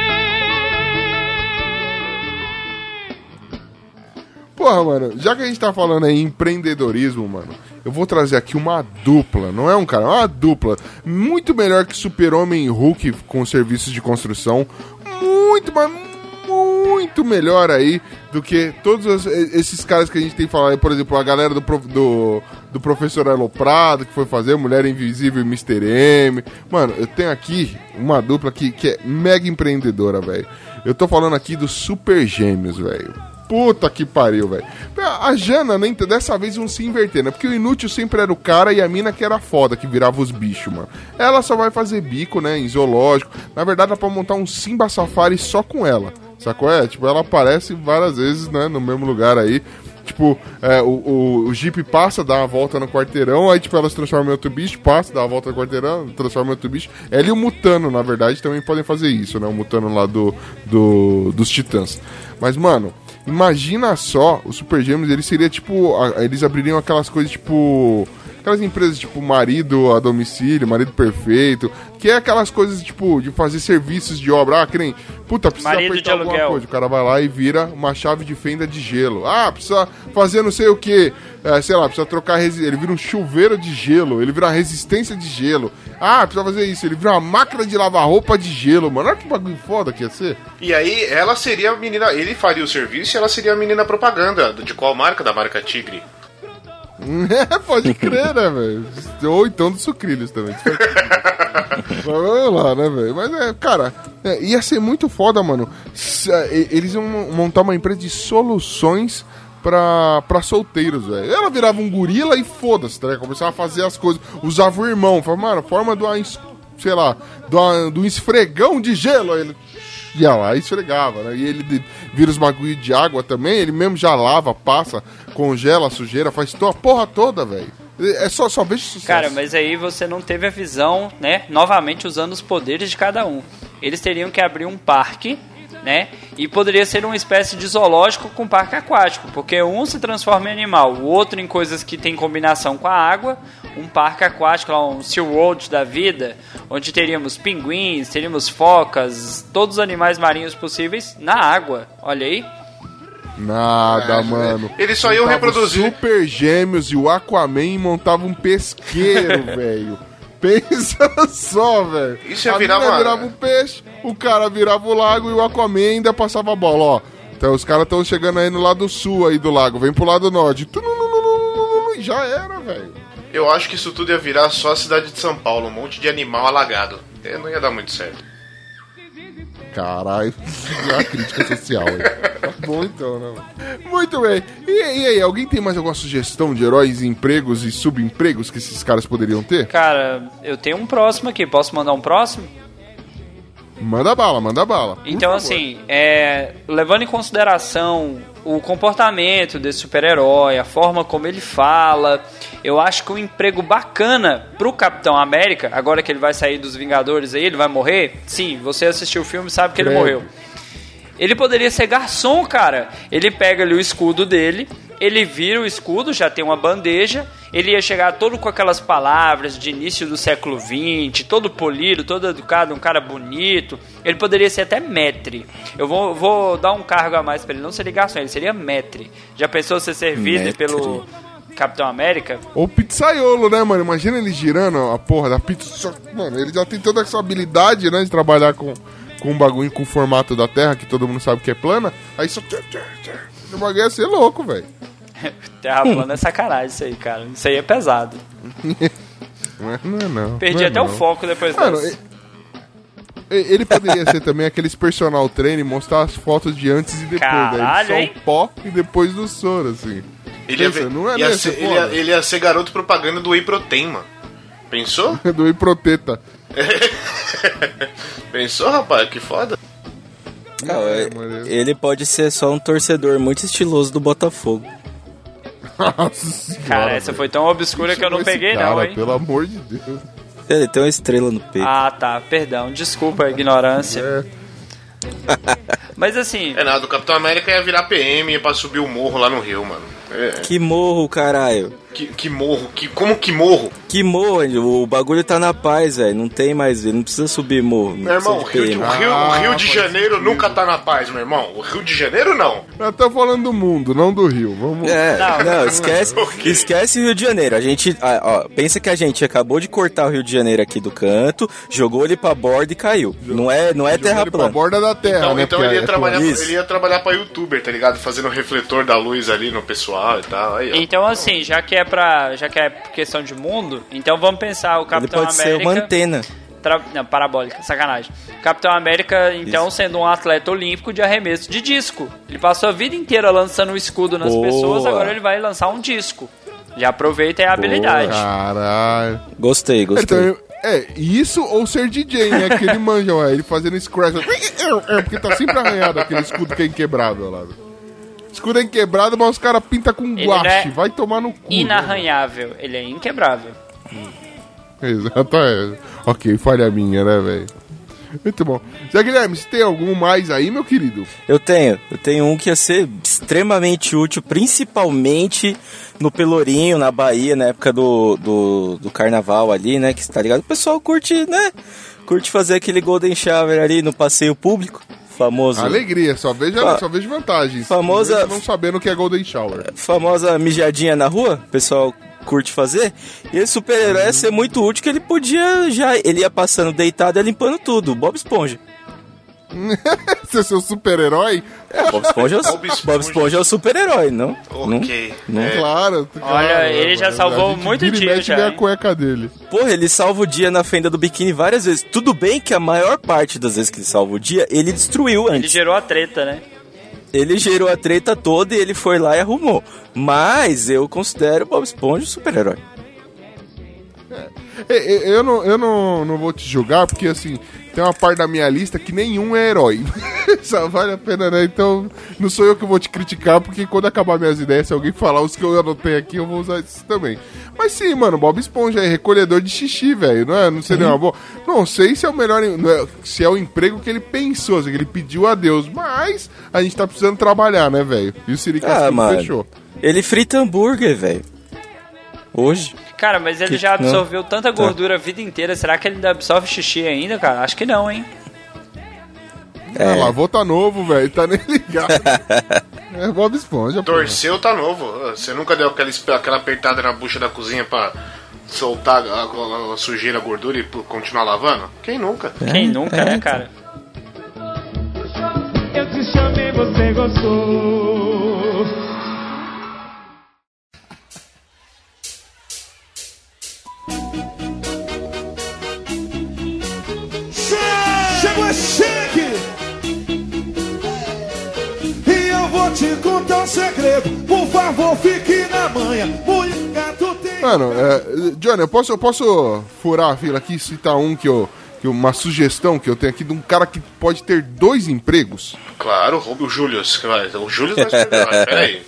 Pô, porra, mano, já que a gente tá falando aí em empreendedorismo, mano, eu vou trazer aqui uma dupla, não é um cara, é uma dupla. Muito melhor que Super-Homem e Hulk com serviços de construção. Muito, mas muito melhor aí do que todos os- esses caras que a gente tem falado por exemplo, a galera do, do, do Professor Aloprado, que foi fazer Mulher Invisível e Mr. M. Mano, eu tenho aqui uma dupla que, que é mega empreendedora, velho. Eu tô falando aqui dos Super Gêmeos, velho. Puta que pariu, velho. A Jana, nem, dessa vez, vão se inverter, né? Porque o inútil sempre era o cara e a mina que era foda, que virava os bichos, mano. Ela só vai fazer bico, né? Em zoológico. Na verdade, dá pra montar um Simba Safari só com ela. Sacou? É, tipo, ela aparece várias vezes, né? No mesmo lugar aí. Tipo, é, o, o, o Jeep passa, dá uma volta no quarteirão, aí, tipo, ela se transforma em outro bicho, passa, dá uma volta no quarteirão, transforma em outro bicho. Ela e o Mutano, na verdade, também podem fazer isso, né? O Mutano lá do, do, dos Titãs. Mas, mano, imagina só, os Super Gêmeos, eles seria tipo. a- Eles abririam aquelas coisas tipo. Aquelas empresas tipo marido a domicílio, marido perfeito, que é aquelas coisas tipo de fazer serviços de obra. Ah, que nem, puta, precisa Marido apertar alguma coisa. O cara vai lá e vira uma chave de fenda de gelo. Ah, precisa fazer não sei o que, sei lá, precisa trocar. Ele vira um chuveiro de gelo, ele vira uma resistência de gelo. Ah, precisa fazer isso, ele vira uma máquina de lavar roupa de gelo, mano. Olha que bagulho foda que ia ser. E aí ela seria a menina. Ele faria o serviço e ela seria a menina propaganda. De qual marca? Da marca Tigre. (laughs) É, pode crer, né, velho? Ou então dos sucrilhos também. Mas (laughs) Vamos lá, né, velho? Mas é, cara, é, ia ser muito foda, mano. É, eles iam montar uma empresa de soluções pra, pra solteiros, velho. Ela virava um gorila e foda-se, tá ligado? Começava a fazer as coisas. Usava o irmão. Falava, mano, forma es- sei lá, um esfregão de gelo. Aí ele ia lá e esfregava, né? E ele vira os bagulho de água também, ele mesmo já lava, passa, congela a sujeira, faz a porra toda, velho. É só, só vejo sucesso. Cara, mas aí você não teve a visão, né? Novamente usando os poderes de cada um. Eles teriam que abrir um parque, né? E poderia ser uma espécie de zoológico com parque aquático, porque um se transforma em animal, o outro em coisas que tem combinação com a água. Um parque aquático, lá, um SeaWorld da vida, onde teríamos pinguins, teríamos focas, todos os animais marinhos possíveis na água. Olha aí. Nada, mano. Eles só iam reproduzir. Super Gêmeos e o Aquaman e montava um pesqueiro, (laughs) velho. Pensa (laughs) só, velho. Isso ia virar uma- virava um peixe, o cara virava o lago e o Aquaman ainda passava a bola, ó. Então os caras estão chegando aí no lado sul aí do lago, vem pro lado norte. E Já era, velho. Eu acho que isso tudo ia virar só a cidade de São Paulo, um monte de animal alagado. Não ia dar muito certo. Caralho, é uma crítica social aí. Tá bom então, né? Muito bem. E, e aí, alguém tem mais alguma sugestão de heróis, empregos e subempregos que esses caras poderiam ter? Cara, eu tenho um próximo aqui. Posso mandar um próximo? Manda bala, manda bala. Então, assim, é, levando em consideração o comportamento desse super-herói, a forma como ele fala, eu acho que um emprego bacana pro Capitão América, agora que ele vai sair dos Vingadores aí, ele vai morrer. Sim, você assistiu o filme e sabe que ele morreu. Ele poderia ser garçom, cara. Ele pega ali o escudo dele, ele vira o escudo, já tem uma bandeja. Ele ia chegar todo com aquelas palavras de início do século XX, todo polido, todo educado, um cara bonito. Ele poderia ser até metre. Eu vou, vou dar um cargo a mais pra ele, não seria garçom, ele seria metre. Já pensou ser servido Metre. pelo Capitão América? Ou pizzaiolo, né, mano? Imagina ele girando a porra da pizza. Mano, ele já tem toda essa habilidade, né, de trabalhar com, com um bagulho com o formato da Terra, que todo mundo sabe que é plana. Aí só. O bagulho ia ser louco, velho. (laughs) Terra plana é sacanagem isso aí, cara. Isso aí é pesado. (laughs) Não é, não. Perdi não é até o não. foco depois Mano, dessa. ele poderia ser também aqueles personal trainer e mostrar as fotos de antes e depois. Caralho, daí hein? só o pó e depois do soro, assim. Ele ia, Pensa, ver- não é ia ser, ele, ia, ele ia ser garoto propaganda do Whey Protein, mano. Pensou? (laughs) Do Iproteta. (laughs) Pensou, rapaz? Que foda. Não, É, mano. ele pode ser só um torcedor muito estiloso do Botafogo. Nossa senhora, Cara, essa foi tão obscura que eu não peguei, cara, não, hein? Pelo amor de Deus. Ele tem uma estrela no peito. Ah, tá. Perdão. Desculpa a ignorância. É. Mas assim, É nada, o Capitão América ia virar PM pra subir o morro lá no Rio, mano. Que morro, caralho. Que, que morro, que, como que morro? Que morro, o bagulho tá na paz, velho. Não tem mais, não precisa subir morro. Meu irmão, o Rio, de o. Rio, o Rio de Ah, Janeiro nunca tá na paz, meu irmão. O Rio de Janeiro não. Nós estamos falando do mundo, não do Rio. Vamos. É, Não. não, esquece, (laughs) esquece o Rio de Janeiro. A gente, ah, ó, pensa que a gente acabou de cortar o Rio de Janeiro aqui do canto, jogou ele pra borda e caiu. Não é, não é Jogou terra ele pra plana. borda da terra, Então, né? então ele, ia é trabalhar, ele ia trabalhar pra youtuber, tá ligado? Fazendo o refletor da luz ali no pessoal e tal. Aí, ó. Então, assim, já que é pra. Já que é questão de mundo, então vamos pensar o Ele Capitão pode ser América. uma antena. tra- Não, parabólica, sacanagem. Capitão América, então, sendo um atleta olímpico de arremesso de disco. Ele passou a vida inteira lançando um escudo nas Boa. pessoas, agora ele vai lançar um disco. Já aproveita a habilidade. Caralho. Gostei, gostei. Então, é, isso ou ser DJ, né? Que ele manja, ué, ele fazendo scratch. (laughs) É, porque tá sempre arranhado aquele escudo que é inquebrável lá. Escudo é inquebrável, mas os caras pintam com Ele guache. é Vai tomar no cu. né? Inarranhável, ele é inquebrável. Exato, é. Ok, falha minha, né, velho? Muito bom. Zé Guilherme, você tem algum mais aí, meu querido? Eu tenho, eu tenho um que ia ser extremamente útil, principalmente no Pelourinho, na Bahia, na época do, do, do carnaval ali, né? Que tá ligado? O pessoal curte, né? Curte fazer aquele golden shower ali no passeio público, famoso. Alegria, só vejo, Fa- só vejo vantagens. famosa- não sabendo o que é Golden Shower. famosa mijadinha na rua, o pessoal curte fazer. E esse super-herói ia ser muito útil que ele podia já. Ele ia passando deitado e ia limpando tudo. Bob Esponja. (laughs) Você é seu super-herói? Bob Esponja é o, Bob Esponja. Bob Esponja é o super-herói, não? Ok. Não, não. É, Claro. Olha, claro, ele já mano. salvou muito dia já, vê a cueca dele. Porra, ele salva o dia na fenda do biquíni várias vezes. Tudo bem que a maior parte das vezes que ele salva o dia, ele destruiu Ele antes. gerou a treta, né? Ele gerou a treta toda e ele foi lá e arrumou. Mas eu considero o Bob Esponja um super-herói. É, é, Eu, não, eu não, não vou te julgar, porque assim, tem uma parte da minha lista que nenhum é herói. (laughs) Só vale a pena, né? Então, não sou eu que vou te criticar, porque quando acabar minhas ideias, se alguém falar os que eu anotei aqui, eu vou usar isso também. Mas sim, mano, Bob Esponja é recolhedor de xixi, velho. Não, é, não seria uma boa. Não sei se é o melhor. é- se é o emprego que ele pensou, assim, que ele pediu a Deus. Mas a gente tá precisando trabalhar, né, velho? E o Siri Ah, fechou. Ele frita hambúrguer, velho. Hoje. Cara, mas ele Que- já não. absorveu tanta gordura a vida inteira. Será que ele ainda absorve xixi ainda, cara? Acho que não, hein? É. lavou tá novo, velho. Tá nem ligado. (laughs) é Bob Esponja. Torceu tá novo. Você nunca deu aquela, aquela apertada na bucha da cozinha pra soltar a, a- a sujeira, a gordura e continuar lavando? Quem nunca? Quem nunca, é, né, cara? Eu te chamei, você gostou. Segredo Por favor, fique na manha Mulher, gato tem Mano, é, Johnny, eu posso, eu posso furar a fila aqui e citar um que eu. Que uma sugestão que eu tenho aqui de um cara que pode ter dois empregos? Claro, o Julius. O Julius (laughs) vai peraí.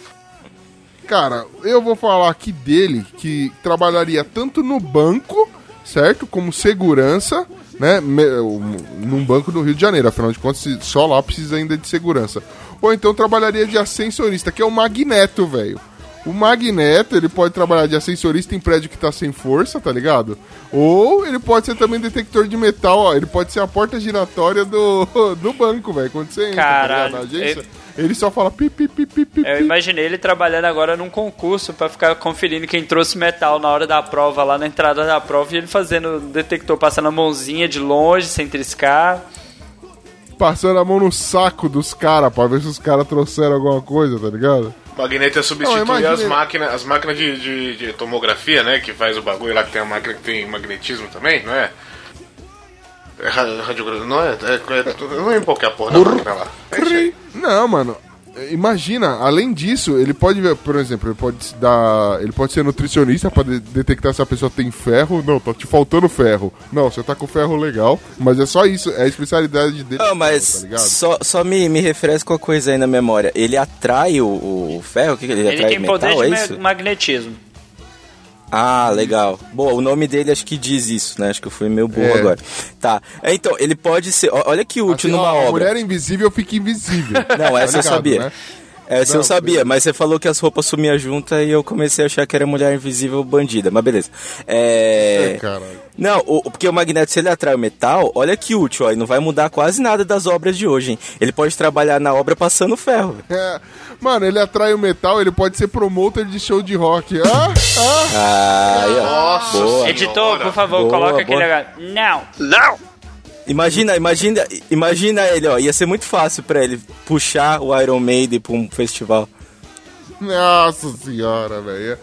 Cara, eu vou falar aqui dele que trabalharia tanto no banco, certo? Como segurança, né? um- Num banco do Rio de Janeiro, afinal de contas, só lá precisa ainda de segurança. Ou então trabalharia de ascensorista, que é o Magneto, velho. O Magneto, ele pode trabalhar de ascensorista em prédio que tá sem força, tá ligado? Ou ele pode ser também detector de metal, ó. Ele pode ser a porta giratória do, (laughs) do banco, velho. Quando você entra tá Caralho, ligado, na agência, ele só fala pi, pi, pi, pi, pi, Eu imaginei ele trabalhando agora num concurso pra ficar conferindo quem trouxe metal na hora da prova, lá na entrada da prova, e ele fazendo detector, passando a mãozinha de longe, sem triscar. Passando a mão no saco dos caras pra ver se os caras trouxeram alguma coisa, tá ligado? O Magneto ia substituir Não, as máquinas, as máquinas de, de- de tomografia, né? Que faz o bagulho lá que tem a máquina que tem magnetismo também, não é? É ra- radiografia, não é? é, é não lembro qual que é a porra da máquina lá. É. Não, mano. Imagina, além disso, ele pode ver, por exemplo, ele pode se dar, ele pode ser nutricionista pra de- detectar se a pessoa tem ferro. Não, tá te faltando ferro. Não, você tá com ferro legal, mas é só isso, é a especialidade dele. Não, mas tá só, só me, me refresca uma coisa aí na memória. Ele atrai o, o ferro? O que que ele, Ele atrai? tem metal, poder de é magnetismo. Ah, legal. Boa, o nome dele acho que diz isso, né? Acho que eu fui meio burro É. agora. Tá. É, Então, ele pode ser. Olha que útil Assim, numa ó, a obra. mulher invisível fica invisível. (laughs) Não, essa Tá eu ligado, sabia. né? Essa Não, eu sabia, beleza. mas você falou que as roupas sumiam juntas e eu comecei a achar que era mulher invisível bandida, mas beleza. É. É, caralho. Não, o, porque o magneto, se ele atrai o metal, olha que útil, ó, e não vai mudar quase nada das obras de hoje, hein? Ele pode trabalhar na obra passando ferro. É. Mano, ele atrai o metal, ele pode ser promoter de show de rock. Ah, ah. Ah. Nossa Boa. senhora. Editor, por favor, Boa, coloca boa. aquele. H- Não! Não! Imagina, imagina, imagina ele, ó, ia ser muito fácil pra ele puxar o Iron Maiden pra um festival. Nossa senhora, velho.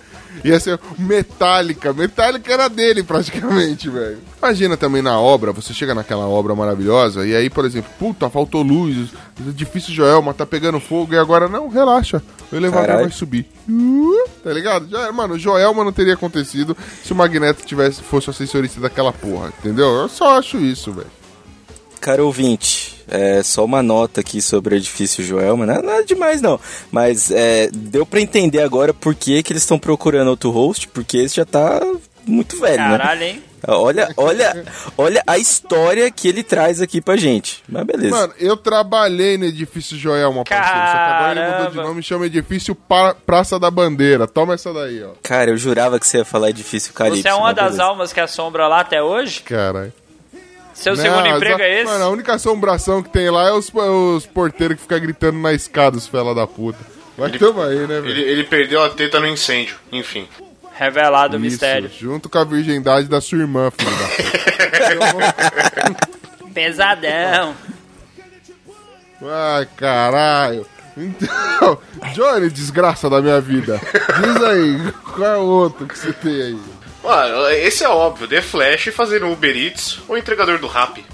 Ia ser Metallica. Metallica era dele, praticamente, velho. Imagina também na obra, você chega naquela obra maravilhosa, e aí, por exemplo, puta, faltou luz, difícil Joelma, tá pegando fogo, e agora não, relaxa. O elevador Caralho. vai subir. Uh, tá ligado? Já, mano, o Joelma não teria acontecido se o Magneto tivesse, fosse o assessorista daquela porra, entendeu? Eu só acho isso, velho. Cara ouvinte, é só uma nota aqui sobre o edifício Joelma, não é nada demais não, mas é, deu pra entender agora por que, que eles estão procurando outro host, porque esse já tá muito velho, né? Caralho, hein? (laughs) Olha, olha, olha a história que ele traz aqui pra gente. Mas beleza. Mano, eu trabalhei no edifício Joelma, parceiro. Só que agora ele mudou de nome e chama edifício Pa- Praça da Bandeira. Toma essa daí, ó. Cara, eu jurava que você ia falar edifício Calypso. Você é uma das beleza. almas que assombra lá até hoje? Caralho. Seu Não, segundo emprego é esse? Mano, a única assombração que tem lá é os, os porteiros que ficam gritando na escada, os fela da puta. Vai tamo aí, né, velho? Ele, ele perdeu a teta no incêndio, enfim. Revelado o mistério. Junto com a virgindade da sua irmã, filho da puta. (laughs) Pesadão. Ai, caralho. Então, (laughs) Johnny, desgraça da minha vida. Diz aí, qual é o outro que você tem aí? Mano, esse é óbvio. The Flash fazendo Uber Eats ou entregador do Rap.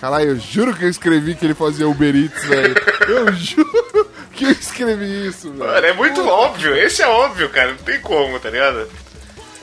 Caralho, eu juro que eu escrevi que ele fazia Uber Eats, velho. Eu (laughs) juro que eu escrevi isso, velho. Mano, é muito óbvio. Esse é óbvio, cara. Não tem como, tá ligado?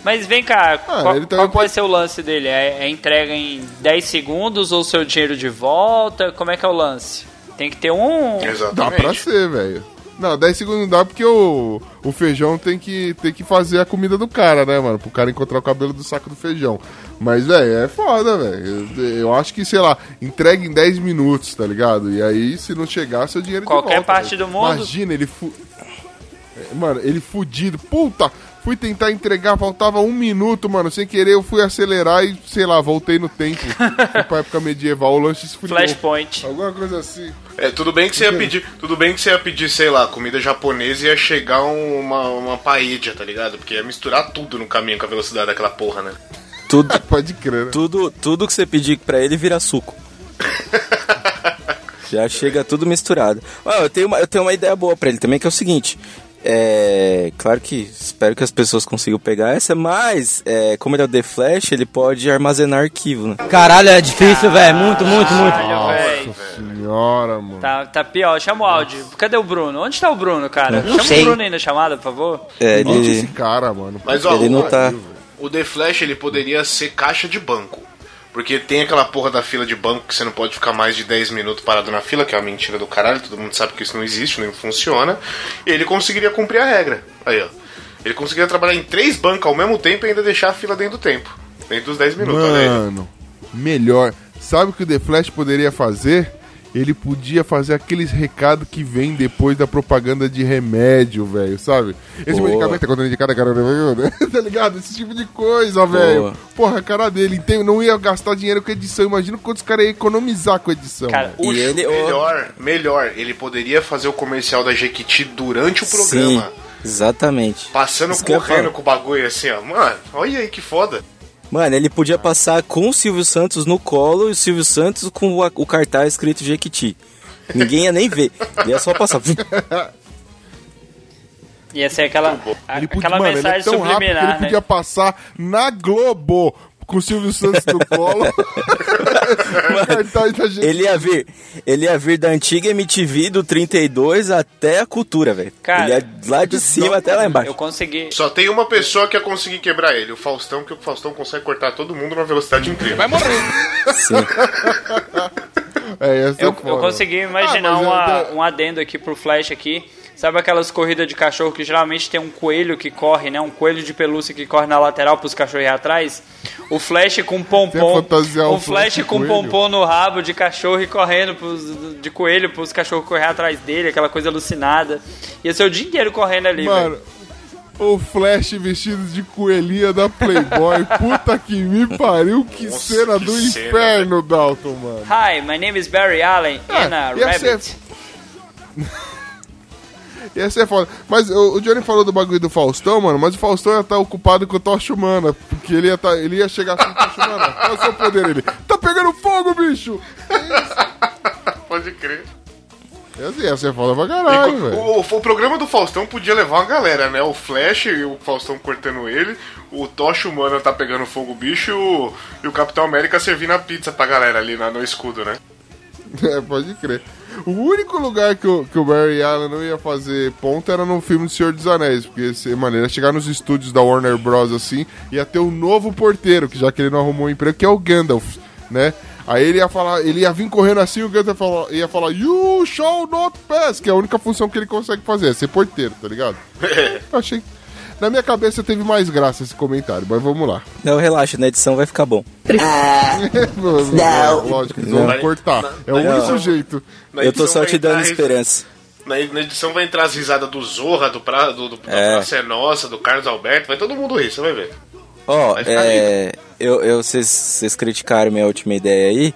Mas vem cá, Ah, qual, qual vai ser o lance dele? É, é entrega em 10 segundos ou seu dinheiro de volta? Como é que é o lance? Tem que ter um. Dá Exatamente. pra ser, velho. Não, 10 segundos não dá porque o, o feijão tem que, tem que fazer a comida do cara, né, mano? Pro cara encontrar o cabelo do saco do feijão. Mas, velho, é foda, velho. Eu, eu acho que, sei lá, entrega em 10 minutos, tá ligado? E aí, se não chegar, seu dinheiro de Qualquer volta, parte velho. do mundo. Imagina, ele fu... É, Mano, ele fudido. Puta! Fui tentar entregar, faltava um minuto, mano. Sem querer, eu fui acelerar e, sei lá, voltei no tempo. (laughs) Pra época medieval, o lanche esfriou. Flashpoint. Alguma coisa assim. É, tudo bem que você ia pedir, tudo bem que você ia pedir, sei lá, comida japonesa e ia chegar um- uma, uma paella, tá ligado? Porque ia misturar tudo no caminho com a velocidade daquela porra, né? Tudo, (laughs) Pode crer, né? tudo, tudo que você pedir pra ele vira suco. (laughs) Já chega tudo misturado. Ah, eu, tenho uma, eu tenho uma ideia boa pra ele também, que é o seguinte. É, claro que espero que as pessoas consigam pegar essa, mas é, como ele é o The Flash, ele pode armazenar arquivo, né? Caralho, é difícil, velho. Muito, muito, muito. Caralho, velho. Senhora, mano. Tá, tá pior, chama o áudio. Cadê o Bruno? Onde tá o Bruno, cara? Não chama sei. o Bruno aí na chamada, por favor. É, Nossa, esse ele, cara, mano. Mas ó, ele não o, tá. o The Flash ele poderia ser caixa de banco. Porque tem aquela porra da fila de banco que você não pode ficar mais de 10 minutos parado na fila, que é uma mentira do caralho, todo mundo sabe que isso não existe, nem funciona. E ele conseguiria cumprir a regra. Aí, ó. Ele conseguiria trabalhar em três bancos ao mesmo tempo e ainda deixar a fila dentro do tempo. Dentro dos 10 minutos. Mano, melhor. Sabe o que o The Flash poderia fazer? Ele podia fazer aqueles recados que vem depois da propaganda de remédio, velho, sabe? Esse Boa. medicamento é contraindicado, cara, (laughs) tá ligado? Esse tipo de coisa, velho. Porra, a cara dele. Então, não ia gastar dinheiro com edição. Imagina quantos caras iam economizar com edição. Cara, velho. E ele- melhor, melhor, ele poderia fazer o comercial da Jequiti durante o programa. Sim, exatamente. Passando Isso correndo com o bagulho assim, ó. Mano, olha aí que foda. Mano, ele podia passar com o Silvio Santos no colo e o Silvio Santos com o, o cartaz escrito Jequiti. Ninguém ia nem ver. Ia só passar. Ia ser aquela, a- Ele podia, aquela mano, ele é mensagem tão rápido que ele subliminar, né? podia passar na Globo com o Silvio Santos no colo. (laughs) Da gente. Ele ia vir, ele ia vir da antiga MTV do 32 até a cultura, velho. Ele ia lá de cima até lá embaixo. Eu consegui. Só tem uma pessoa que ia conseguir quebrar ele, o Faustão, que o Faustão consegue cortar todo mundo numa velocidade incrível. Vai morrer. Sim. É, é Eu, eu consegui imaginar Ah, uma- eu- um adendo aqui pro Flash aqui. Sabe aquelas corridas de cachorro que geralmente tem um coelho que corre, né? Um coelho de pelúcia que corre na lateral pros cachorros ir atrás? O Flash com pompom. fantasiar Um o Flash com coelho? pompom no rabo de cachorro e correndo pros, de coelho pros cachorros correr atrás dele, aquela coisa alucinada. Ia ser o dia inteiro correndo ali, velho. Mano, o Flash vestido de coelhinha da Playboy. (laughs) Puta que me pariu, que Nossa, cena que do cena, inferno, Dalton, mano. Hi, my name is Barry Allen and a ia ser- rabbit. Ia ser foda. Mas o, o Johnny falou do bagulho do Faustão, mano, mas o Faustão ia estar ocupado com o Tocha Humana, porque ele ia, tá, ele ia chegar assim, Tocha Humana, qual é o seu poder? Ele, tá pegando fogo, bicho! (laughs) Pode crer. Ser, ia ser foda pra caralho, o, velho. o, o programa do Faustão podia levar uma galera, né? O Flash e o Faustão cortando ele, o Tocha Humana tá pegando fogo bicho e o, e o Capitão América servindo a pizza pra galera ali na- no escudo, né? (laughs) É, pode crer. O único lugar que o, que o Barry Allen não ia fazer ponta era no filme do Senhor dos Anéis, porque, mano, ele ia chegar nos estúdios da Warner Bros. assim, ia ter um novo porteiro, que já que ele não arrumou um emprego, que é o Gandalf, né? Aí ele ia falar, ele ia vir correndo assim, o Gandalf ia falar, ia falar You shall not pass, que é a única função que ele consegue fazer, é ser porteiro, tá ligado? (laughs) Eu achei. Na minha cabeça teve mais graça esse comentário, mas vamos lá. Não, relaxa, na edição vai ficar bom. Não. Lógico, eles vão Não. cortar. É o Não. único jeito. Eu tô só te dando entrar- esperança. Na, edição vai entrar as risadas do Zorra, do, pra, do, do da É. Praça é Nossa, do Carlos Alberto, vai todo mundo rir, você vai ver. Ó, Vai ficar é. Eu, eu, vocês, vocês criticaram minha última ideia aí.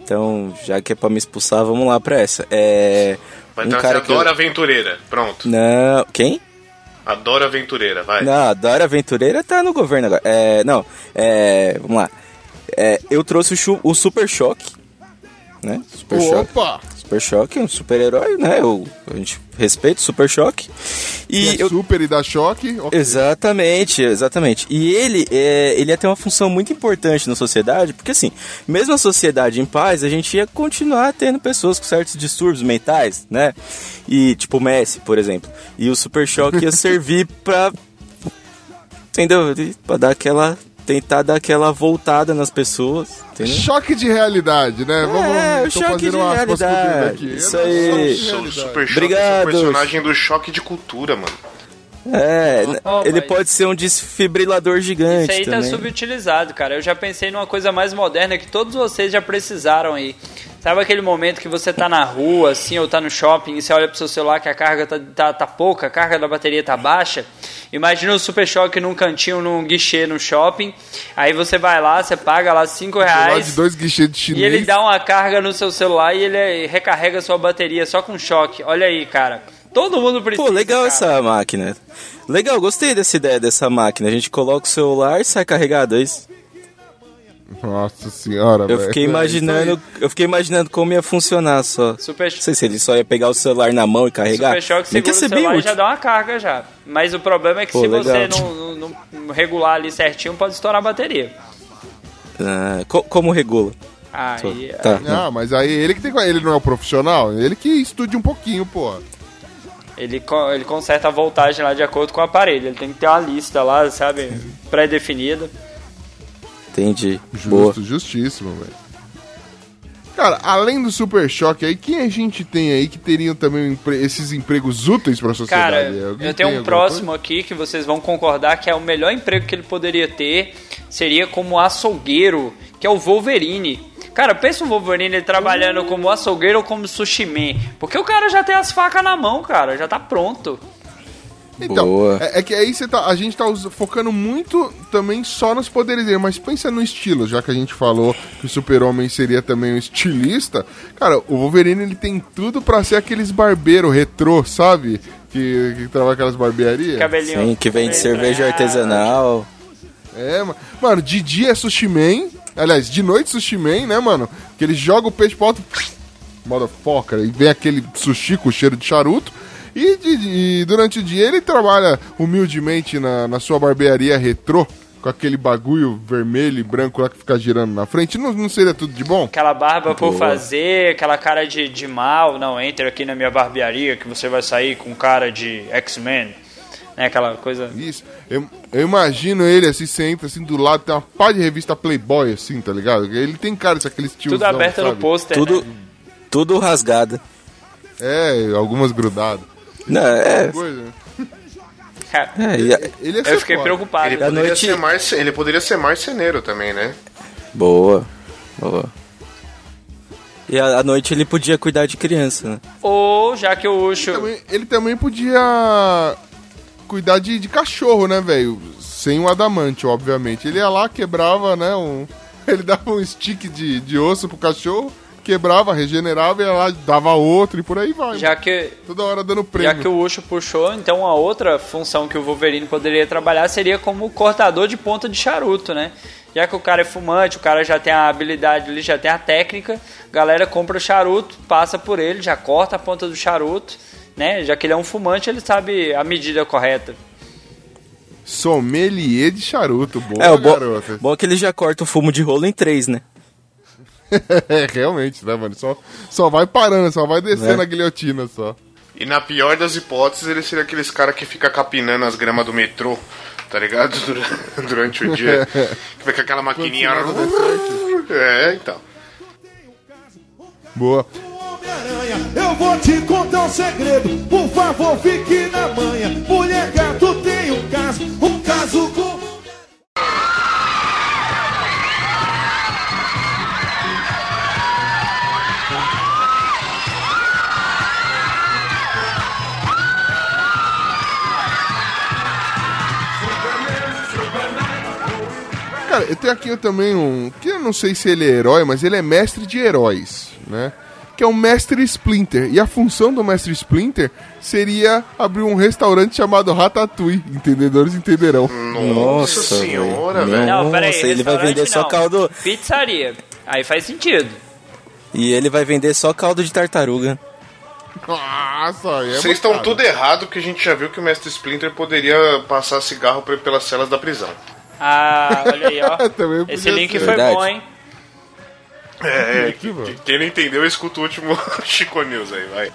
Então, já que é pra me expulsar, vamos lá pra essa. É. Vai um trazer cara a que. eu- Dora Aventureira, pronto. Não. Quem? A Dora Aventureira, vai. Não, a Dora Aventureira tá no governo agora. É, não, é, vamos lá. É, eu trouxe o, o Super Choque, né? Super Choque. Super Choque é um super-herói, né? Eu, a gente respeita o Super Choque. E E é eu, super e dá choque. ok. Exatamente, exatamente. E ele, é, ele ia ter uma função muito importante na sociedade, porque assim, mesmo a sociedade em paz, a gente ia continuar tendo pessoas com certos distúrbios mentais, né? E tipo o Messi, por exemplo. E o Super Choque ia (laughs) servir pra. Entendeu? Pra dar aquela. Tentar dar aquela voltada nas pessoas, entendeu? Choque de realidade, né? É, o tô choque de realidade. aqui. Isso É, aí. Sou o realidade. Super Choque, Obrigado. sou o personagem do choque de cultura, mano. É, Oh, ele mas- pode ser um desfibrilador gigante Isso aí tá também. subutilizado, cara. Eu já pensei numa coisa mais moderna que todos vocês já precisaram aí. Sabe aquele momento que você tá na rua, assim, ou tá no shopping e você olha pro seu celular que a carga tá, tá, tá pouca, a carga da bateria tá baixa? Imagina o Super Choque num cantinho, num guichê no shopping. Aí você vai lá, você paga lá 5 Lá reais. de dois guichês de E chinês. ele dá uma carga no seu celular e ele recarrega a sua bateria só com choque. Olha aí, cara. Todo mundo precisa. Pô, legal cara. essa máquina. Legal, gostei dessa ideia dessa máquina. A gente coloca o celular e sai carregado, é isso? Nossa senhora, Eu fiquei É imaginando, eu fiquei imaginando como ia funcionar só. Super, Não sei se ele só ia pegar o celular na mão e carregar. Super Choque segura o celular e já dá uma carga já. Mas o problema é que Pô, se legal. você não, não- não regular ali certinho, pode estourar a bateria. Ah, co- como regula? Aí, Tá. aí. Ah, mas aí ele que tem. Ele não é o profissional, ele que estude um pouquinho, pô. Ele, ele conserta a voltagem lá de acordo com o aparelho. Ele tem que ter uma lista lá, sabe, pré-definida. Entendi. Justo, Boa. justíssimo, velho. Cara, além do Super Choque aí, quem a gente tem aí que teriam também empre- esses empregos úteis pra Cara, sociedade? Alguém eu tenho um próximo aqui que vocês vão concordar que é o melhor emprego que ele poderia ter seria como açougueiro, que é o Wolverine. Cara, pensa o Wolverine trabalhando como açougueiro ou como sushi man. Porque o cara já tem as facas na mão, cara, já tá pronto. Então, Boa. É, é que aí você tá, a gente tá focando muito também só nos poderes dele, mas pensa no estilo, já que a gente falou que o super-homem seria também um estilista. Cara, o Wolverine ele tem tudo pra ser aqueles barbeiro retrô, sabe? Que, que trabalha aquelas barbearias. Cabelinho. Sim, que vende cerveja artesanal. É, ma- mano, de dia é sushi man, aliás, de noite sushi man, né, mano? Que ele joga o peixe pro alto, motherfucker, e vem aquele sushi com cheiro de charuto. E, de- e durante o dia ele trabalha humildemente na, na sua barbearia retrô, com aquele bagulho vermelho e branco lá que fica girando na frente. Não, não seria tudo de bom? Aquela barba por fazer, aquela cara de, de mal. Não, entra aqui na minha barbearia que você vai sair com cara de X-Men. Né, aquela coisa. Isso. Eu, eu imagino ele assim, você entra assim do lado, tem uma pá de revista Playboy, assim, tá ligado? Ele tem cara de aquele estilo. Tudo aberto no pôster. Tudo, né? tudo rasgado. É, algumas grudadas. Não, é. Coisa. Cara, é Ele ia ser eu fiquei foda. preocupado. Ele poderia, noite- ser marce... ele poderia ser marceneiro também, né? Boa, boa. E à noite ele podia cuidar de criança, né? Ou, já que o Ucho... Também- ele também podia cuidar de, de cachorro, né, velho? Sem o adamante, obviamente. Ele ia lá, quebrava, né? Um... (laughs) Ele dava um stick de, de osso pro cachorro, quebrava, regenerava, ia lá, dava outro e por aí vai. Já que, Toda hora dando já prêmio. que o Ucho puxou, então a outra função que o Wolverine poderia trabalhar seria como cortador de ponta de charuto, né? Já que o cara é fumante, o cara já tem a habilidade ali, já tem a técnica, a galera compra o charuto, passa por ele, já corta a ponta do charuto, né? Já que ele é um fumante, ele sabe a medida correta. Sommelier de charuto, boa, é, o bom, garota. bom é que ele já corta o fumo de rolo em três, né? (laughs) é, realmente, né, mano? Só, só vai parando, só vai descendo Né? a guilhotina só. E na pior das hipóteses, ele seria aqueles cara que fica capinando as gramas do metrô, tá ligado? (laughs) Dura- Durante o dia. Que vai com aquela maquininha. É, então. Boa. Eu vou te contar um segredo. Por favor, fique na manha. Mulher gato tem um caso, um caso com. Cara, eu tenho aqui também um. Que eu não sei se ele é herói, mas ele é mestre de heróis, né? Que é o Mestre Splinter. E a função do Mestre Splinter seria abrir um restaurante chamado Ratatouille. Entendedores entenderão. Nossa, senhora, velho. Não, peraí, Nossa, ele vai vender só não. caldo. Pizzaria. Aí faz sentido. E ele vai vender só caldo de tartaruga. Nossa, é Vocês estão tudo errado, porque a gente já viu que o Mestre Splinter poderia passar cigarro por- pelas celas da prisão. Ah, olha aí, ó. (laughs) Esse link ser. foi Verdade. bom, hein? É, Que bom. quem não entendeu, escuta o último (laughs) Chico News aí, vai.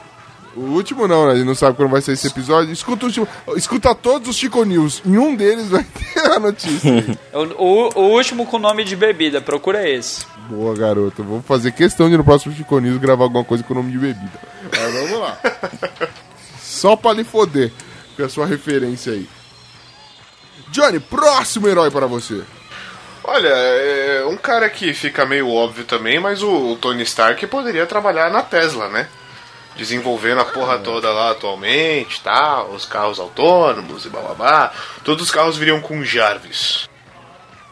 O último não, né? A gente não sabe quando vai ser esse episódio. Escuta, o último, escuta todos os Chico News. Em um deles vai (laughs) ter a notícia. (laughs) O, o, o último com nome de bebida, procura esse. Boa, garoto. Vou fazer questão de no próximo Chico News gravar alguma coisa com o nome de bebida. Mas vamos lá. Só pra lhe foder com a sua referência aí. Johnny, próximo herói para você. Olha, é um cara que fica meio óbvio também, mas o, o Tony Stark poderia trabalhar na Tesla, né? Desenvolvendo a porra toda lá atualmente, tá? Os carros autônomos e bababá. Todos os carros viriam com Jarvis.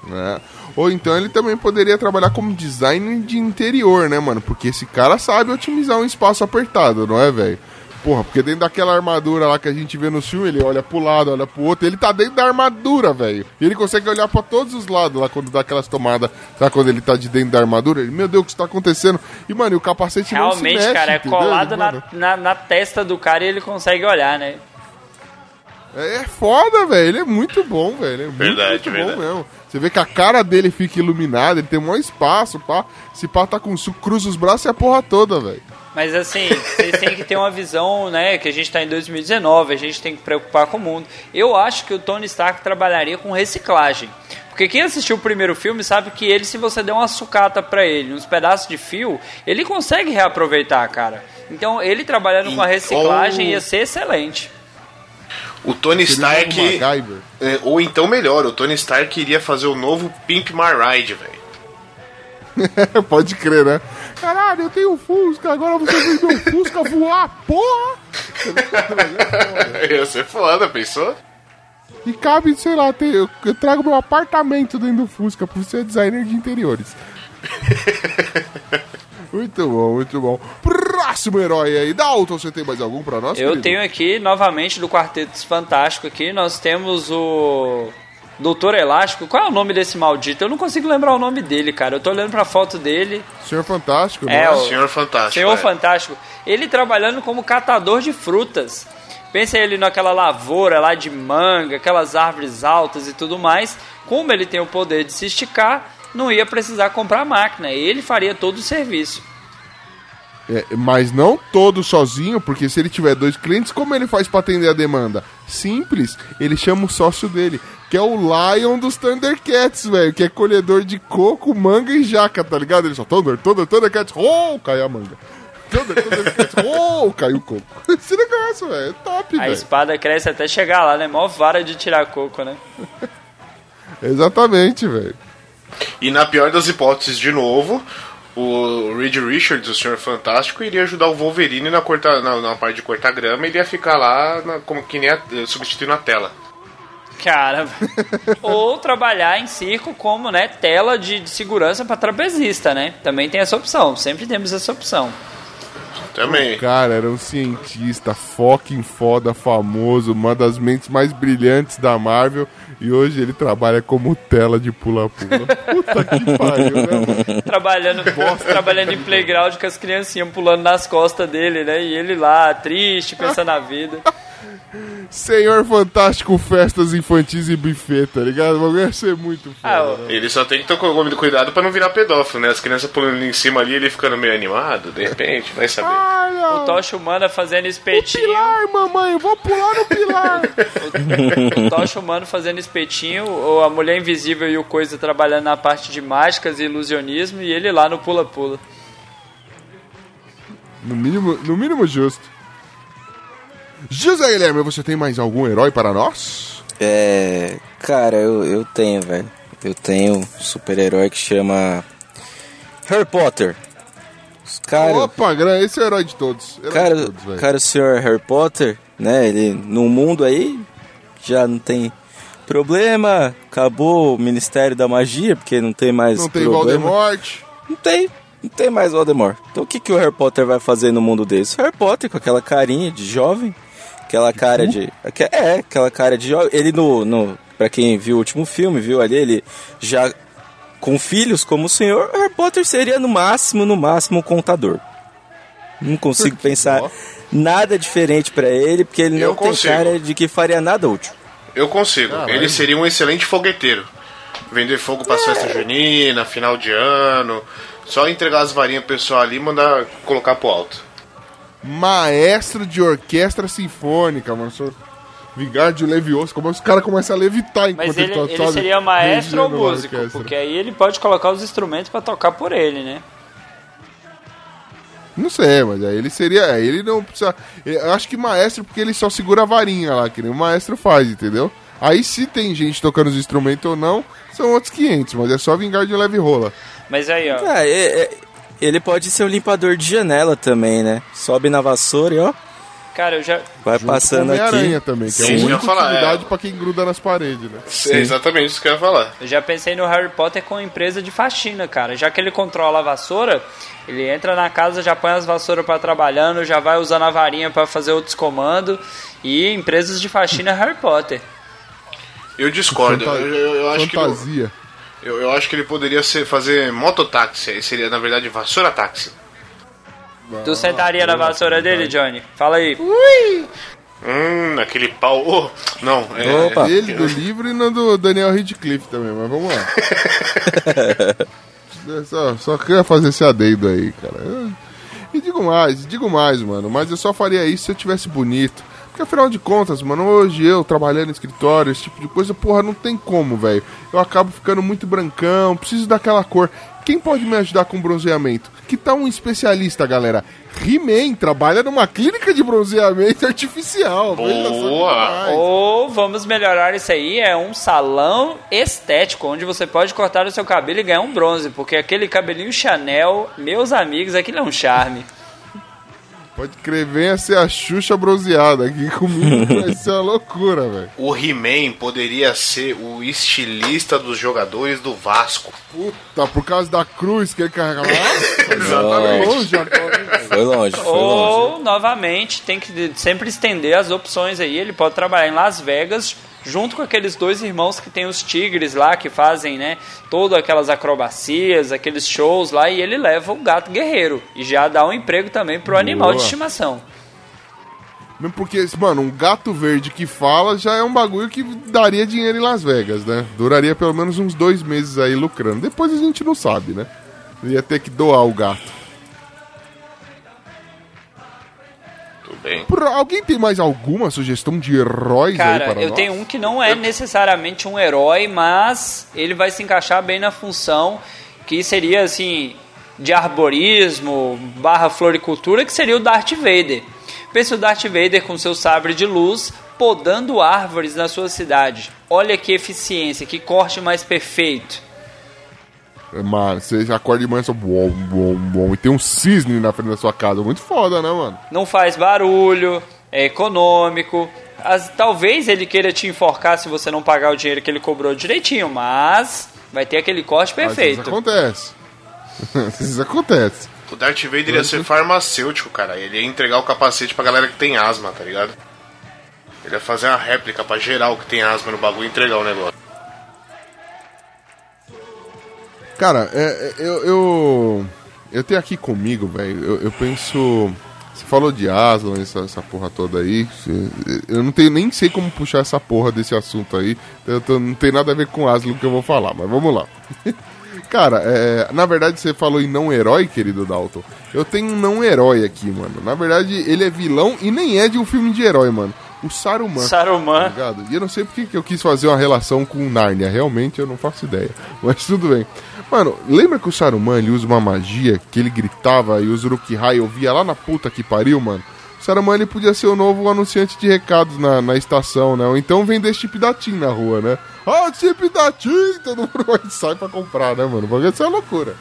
né? Ou então ele também poderia trabalhar como designer de interior, né, mano? Porque esse cara sabe otimizar um espaço apertado, não é, velho? Porra, porque dentro daquela armadura lá que a gente vê no filme, ele olha pro lado, olha pro outro, ele tá dentro da armadura, velho. E ele consegue olhar pra todos os lados lá quando dá aquelas tomadas, sabe quando ele tá de dentro da armadura? Ele, meu Deus, o que está acontecendo? E, mano, e o capacete não se Realmente, mexe, cara, é entendeu? colado na, na, na testa do cara e ele consegue olhar, né? É foda, velho. Ele é muito bom, velho. É muito, Verdade, muito verdade. bom mesmo. Você vê que a cara dele fica iluminada, ele tem um maior espaço, pá. Esse pá tá com su- cruza os braços e a porra toda, velho. Mas assim, vocês têm que ter uma visão, né? Que a gente tá em 2019, a gente tem que preocupar com o mundo. Eu acho que o Tony Stark trabalharia com reciclagem. Porque quem assistiu o primeiro filme sabe que ele, se você der uma sucata pra ele, uns pedaços de fio, ele consegue reaproveitar, cara. Então, ele trabalhando com a reciclagem ou- ia ser excelente. O Tony Stark. é, ou então melhor, o Tony Stark iria fazer o novo Pink Marride, velho. (laughs) Pode crer, né? Caralho, eu tenho um Fusca, agora você fez meu Fusca voar, porra! (laughs) Ia ser foda, pensou? E cabe, sei lá, ter- eu, eu trago meu apartamento dentro do Fusca, por ser designer de interiores. (laughs) muito bom, muito bom. Próximo herói aí. Dalton, você tem mais algum pra nós? Eu querido? tenho aqui, novamente, do Quarteto Fantástico aqui, nós temos o Doutor Elástico. Qual é o nome desse maldito? Eu não consigo lembrar o nome dele, cara. Eu tô olhando pra foto dele. Senhor Fantástico, É, né? o- Senhor Fantástico. Senhor é. Fantástico. Ele trabalhando como catador de frutas. Pensa ele naquela lavoura lá de manga, aquelas árvores altas e tudo mais. Como ele tem o poder de se esticar, não ia precisar comprar máquina. Ele faria todo o serviço. É, mas não todo sozinho, porque se ele tiver dois clientes, como ele faz pra atender a demanda? Simples, ele chama o sócio dele, que é o Lion dos Thundercats, velho, que é colhedor de coco, manga e jaca, tá ligado? Ele só Thunder, Thunder, Thundercats, oh, cai a manga. Cresce, (laughs) oh, caiu o coco. (laughs) Esse negócio, velho, é top, A velho. espada cresce até chegar lá, né? Mó vara de tirar coco, né? (laughs) Exatamente, velho. E na pior das hipóteses, de novo, o Reed Richards, o Senhor Fantástico, iria ajudar o Wolverine na, corta, na, na parte de cortar grama ele ia ficar lá na- como que nem a, substituindo a tela. Cara, (laughs) ou trabalhar em circo como, né, tela de, de segurança para trapezista, né? Também tem essa opção, sempre temos essa opção. Também. Cara, era um cientista fucking foda, famoso, uma das mentes mais brilhantes da Marvel. E hoje ele trabalha como tela de pula-pula. (laughs) Puta que pariu, né, mano? Trabalhando, trabalhando em playground com as criancinhas pulando nas costas dele, né? E ele lá, triste, pensando na vida. Senhor Fantástico Festas Infantis e Buffet, tá ligado? O bagulho ia ser muito foda. Ah? Ele só tem que ter cu- cuidado pra não virar pedófilo, né? As crianças pulando em cima ali, ele ficando meio animado, de repente, vai saber. Olha, O Tocha Humana fazendo o espetinho. pilar, mamãe, eu vou pular no pilar. (laughs) O Tocha Humano fazendo espetinho, ou a Mulher Invisível e o Coisa trabalhando na parte de mágicas e ilusionismo, e ele lá no pula-pula. No mínimo, no mínimo justo. José Guilherme, você tem mais algum herói para nós? É. Cara, eu, eu tenho, velho. Eu tenho um super-herói que chama. Harry Potter. Os Cara, Opa, esse é o herói de todos. Herói cara, de todos, cara, o senhor Harry Potter, né? Ele no mundo aí já não tem problema. Acabou o Ministério da Magia, porque não tem mais Não tem problema. Voldemort. Não tem, não tem mais Voldemort. Então o que, que o Harry Potter vai fazer no mundo desse? Harry Potter com aquela carinha de jovem, aquela cara de. É, aquela cara de. Ele no. no pra quem viu o último filme, viu ali, ele já com filhos como o senhor, Harry Potter seria no máximo, no máximo um contador. Não consigo (laughs) pensar nada diferente pra ele, porque ele Eu não tem consigo. cara de que faria nada útil. Eu consigo. Ah, ele seria um excelente fogueteiro. Vender fogo pra festa junina, final de ano. Só entregar as varinhas pro pessoal ali e mandar colocar pro alto. Maestro de orquestra sinfônica, mano. Sou Vigário Levioso. Como os caras começam a levitar enquanto Mas ele, tá ele seria maestro ou músico? Porque aí ele pode colocar os instrumentos pra tocar por ele, né? Não sei, mas aí ele seria. aí Ele não precisa. Eu acho que maestro, porque ele só segura a varinha lá, que nem o maestro faz, entendeu? Aí se tem gente tocando os instrumentos ou não, são outros 500, mas é só vingar de leve rola. Mas aí, ó. Ah, é- é- ele pode ser um limpador de janela também, né? Sobe na vassoura e ó, Cara, eu já. vai Junto passando aqui. também, que Sim, é uma única falar, utilidade é. pra quem gruda nas paredes, né? É exatamente isso que eu ia falar. Eu já pensei no Harry Potter com empresa de faxina, cara. Já que ele controla a vassoura, ele entra na casa, já põe as vassouras pra trabalhando, já vai usando a varinha pra fazer outros comandos. E empresas de faxina Harry Potter. Eu discordo. Fanta- Eu, eu- eu acho que Fantasia. Eu, eu acho que ele poderia ser, fazer mototáxi. Aí seria, na verdade, vassoura táxi. Tu sentaria na vassoura dele, Johnny? Fala aí. Hum, aquele pau. Oh, não, é. Opa. Ele do livro e no do Daniel Radcliffe também, mas vamos lá. (laughs) É só, só queria fazer esse adendo aí, cara. E digo mais, digo mais, mano, mas eu só faria isso se eu tivesse bonito. Porque afinal de contas, mano, hoje eu trabalhando no escritório, esse tipo de coisa, porra, não tem como, velho. Eu acabo ficando muito brancão, preciso daquela cor. Quem pode me ajudar com bronzeamento? Que tal um especialista, galera? He-Man trabalha numa clínica de bronzeamento artificial. Boa. Ou vamos melhorar isso aí, é um salão estético, onde você pode cortar o seu cabelo e ganhar um bronze, porque aquele cabelinho Chanel, meus amigos, aquilo é um charme. Pode crer, venha ser a Xuxa bronzeada aqui comigo, vai ser uma loucura, velho. O He-Man poderia ser o estilista dos jogadores do Vasco. Puta, por causa da cruz que ele carrega lá. (laughs) Exatamente. Longe agora. Foi longe, foi longe. Ou, novamente, tem que sempre estender as opções aí. Ele pode trabalhar em Las Vegas, junto com aqueles dois irmãos que tem os tigres lá, que fazem, né, todas aquelas acrobacias, aqueles shows lá, e ele leva o gato guerreiro. E já dá um emprego também pro animal de Boa. estimação. Mesmo porque, mano, um gato verde que fala já é um bagulho que daria dinheiro em Las Vegas, né? Duraria pelo menos uns dois meses aí lucrando. Depois a gente não sabe, né? Ia ter que doar o gato. Bem. Por- alguém tem mais alguma sugestão de heróis aí Cara, para eu nós? tenho um que não é necessariamente um herói, mas ele vai se encaixar bem na função que seria assim de arborismo barra floricultura, que seria o Darth Vader. Pense o Darth Vader com seu sabre de luz podando árvores na sua cidade. Olha que eficiência, que corte mais perfeito. Mano, você já acorda de manhã só. Bom, bom, bom, e tem um cisne na frente da sua casa. Muito foda, né, mano? Não faz barulho, é econômico. As- talvez ele queira te enforcar se você não pagar o dinheiro que ele cobrou direitinho, mas vai ter aquele corte perfeito. acontece. (laughs) Às vezes acontece. O Darth Vader ia ser farmacêutico, cara. Ele ia entregar o capacete pra galera que tem asma, tá ligado? Ele ia fazer uma réplica pra geral que tem asma no bagulho e entregar o negócio. Cara, é, é, eu, eu. Eu tenho aqui comigo, velho. Eu, eu penso. Você falou de Aslan, essa, essa porra toda aí. Eu não tenho nem sei como puxar essa porra desse assunto aí. Eu tô- não tem nada a ver com Aslan que eu vou falar, mas vamos lá. (laughs) Cara, é, na verdade você falou em não herói, querido Dalton. Eu tenho um não herói aqui, mano. Na verdade, ele é vilão e nem é de um filme de herói, mano. O Saruman. Saruman. Tá? E eu não sei porque que eu quis fazer uma relação com Nárnia. Realmente eu não faço ideia. (laughs) Mas tudo bem. Mano, lembra que o Saruman ele usa uma magia que ele gritava e os Uruk-hai ouvia lá na puta que pariu, mano? O Saruman ele podia ser o novo anunciante de recados na, na estação, né? Ou então vender chip da TIM na rua, né? Ah, chip da TIM! Todo mundo (laughs) vai sai pra comprar, né, mano? Porque isso é loucura.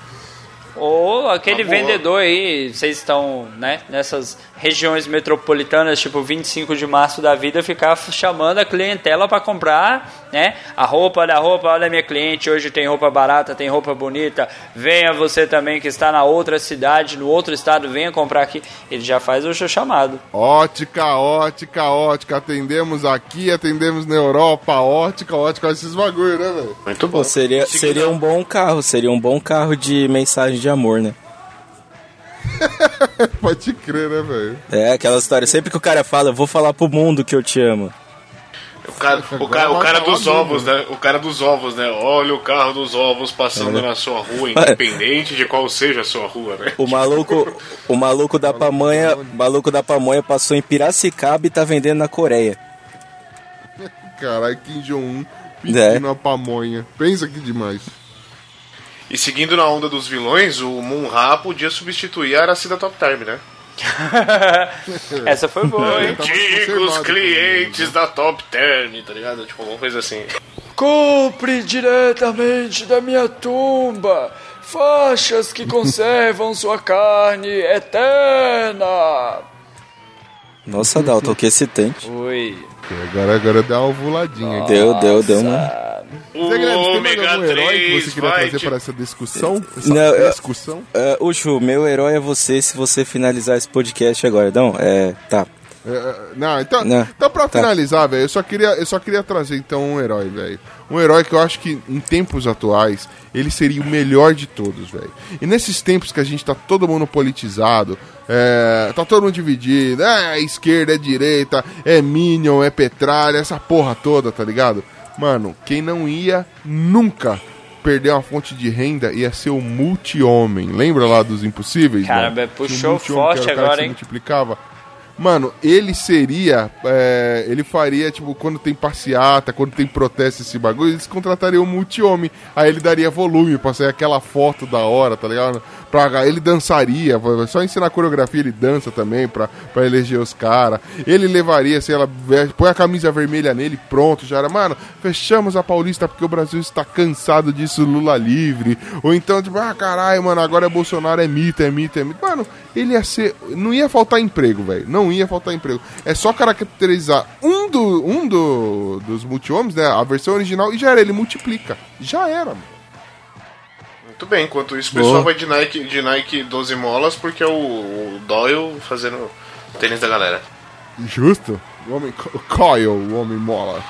Ou aquele Uma boa. vendedor aí, vocês estão, né, nessas regiões metropolitanas, tipo 25 de março da vida, ficar chamando a clientela para comprar, né, a roupa da roupa, olha minha cliente, hoje tem roupa barata, tem roupa bonita, venha você também que está na outra cidade, no outro estado, venha comprar aqui. Ele já faz o seu chamado. Ótica, ótica, ótica. Atendemos aqui, atendemos na Europa. Ótica, ótica. Esses bagulho, né, velho? Muito bom. Seria, seria a- um bom carro, seria um bom carro de mensagem de amor, né? (laughs) Pode crer, né, velho? É, aquela história, sempre que o cara fala, eu vou falar pro mundo que eu te amo. O cara, o cara, o cara dos ovos, né? O cara dos ovos, né? Olha o carro dos ovos passando na sua rua, (laughs) independente de qual seja a sua rua, né? O maluco, o maluco da pamonha, maluco da pamonha passou em Piracicaba e tá vendendo na Coreia. Caralho, Kim Jong-un É. pedindo a pamonha. Pensa que demais. E seguindo na onda dos vilões, o Munra podia substituir a Aracida Top Term, né? (laughs) Essa foi boa, hein? Antigos clientes da Top Term, tá ligado? Tipo, alguma coisa assim. Compre diretamente da minha tumba faixas que conservam sua carne eterna. Nossa, Dalton, que excitante. Oi. Agora, agora deu uma ovuladinha aqui. Deu, deu, deu uma. O Zé Guilherme, tem mais algum herói que 3 você queria trazer te- para essa discussão? Essa Não, discussão? É, Ucho, meu herói é você se você finalizar esse podcast agora. Não, é. Tá. É, não, então, Não, então pra tá. finalizar, velho, eu só queria, eu só queria trazer então um herói, velho. Um herói que eu acho que em tempos atuais ele seria o melhor de todos, velho. E nesses tempos que a gente tá todo mundo politizado, é, tá todo mundo dividido, é esquerda, é direita, é Minion, é Petralha, essa porra toda, tá ligado? Mano, quem não ia nunca perder uma fonte de renda ia ser o multi-homem. Lembra lá dos impossíveis? Caramba, mano? puxou forte o agora, hein? multiplicava. Mano, ele seria. é, ele faria, tipo, quando tem passeata, quando tem protesto, esse bagulho, eles contratariam um multi-homem. Aí ele daria volume pra sair aquela foto da hora, tá ligado? Pra, ele dançaria, só ensinar coreografia, ele dança também pra, pra eleger os caras. Ele levaria, sei lá, põe a camisa vermelha nele, pronto, já era. Mano, fechamos a Paulista porque o Brasil está cansado disso, Lula livre. Ou então, tipo, ah, caralho, mano, agora é Bolsonaro, é mito, é mito, é mito. Mano, ele ia ser. Não ia faltar emprego, velho. Não ia faltar emprego. É só caracterizar um, do, um do, dos multi-homens, né? A versão original, e já era, ele multiplica. Já era, mano. Muito bem, enquanto isso o pessoal vai de Nike, de Nike 12 molas porque é o, o Doyle fazendo o tênis da galera. Justo? O homem. O Coyle, o homem mola.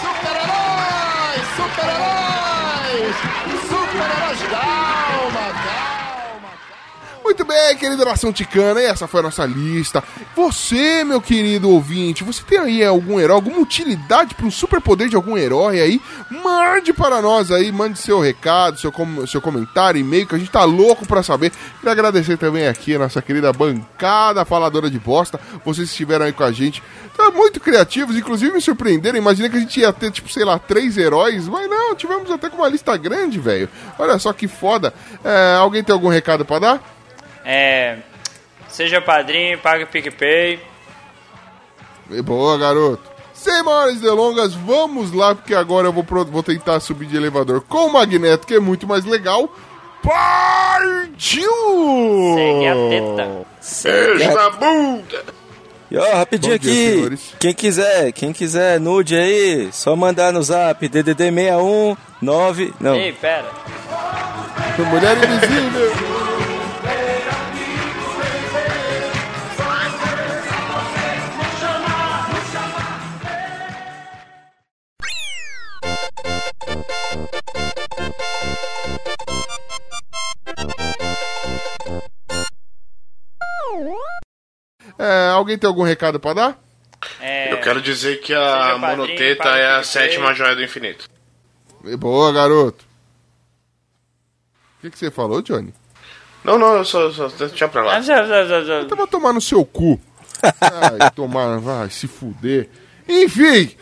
Super-heróis! Super-heróis! Muito bem, querido Nação Ticana, essa foi a nossa lista. Você, meu querido ouvinte, você tem aí algum herói, alguma utilidade para um superpoder de algum herói aí? Mande para nós aí, mande seu recado, seu, com- seu comentário, e-mail, que a gente tá louco para saber. Queria agradecer também aqui a nossa querida bancada faladora de bosta. Vocês estiveram aí com a gente. Tá muito criativos, inclusive me surpreenderam. Imagina que a gente ia ter, tipo, sei lá, três heróis. Mas não, tivemos até com uma lista grande, velho. Olha só que foda. É, alguém tem algum recado para dar? É. Seja padrinho, pague o PicPay. E Boa, garoto. Sem maiores delongas, vamos lá, porque agora eu vou, vou tentar subir de elevador com o Magneto, que é muito mais legal. Partiu! Segue a teta. Beijo na bunda! E ó, rapidinho dia, aqui. senhores. Quem quiser, quem quiser nude aí, só mandar no zap DDD 61 9. Não. Ei, pera. Mulher invisível! É, alguém tem algum recado pra dar? É, Eu quero dizer que a monoteta é a sétima joia do infinito. Boa, garoto. O que, que você falou, Johnny? Não, não, eu só, só deixa pra lá. Tava tomar no seu cu. (laughs) Ai, tomar, vai se fuder. Enfim,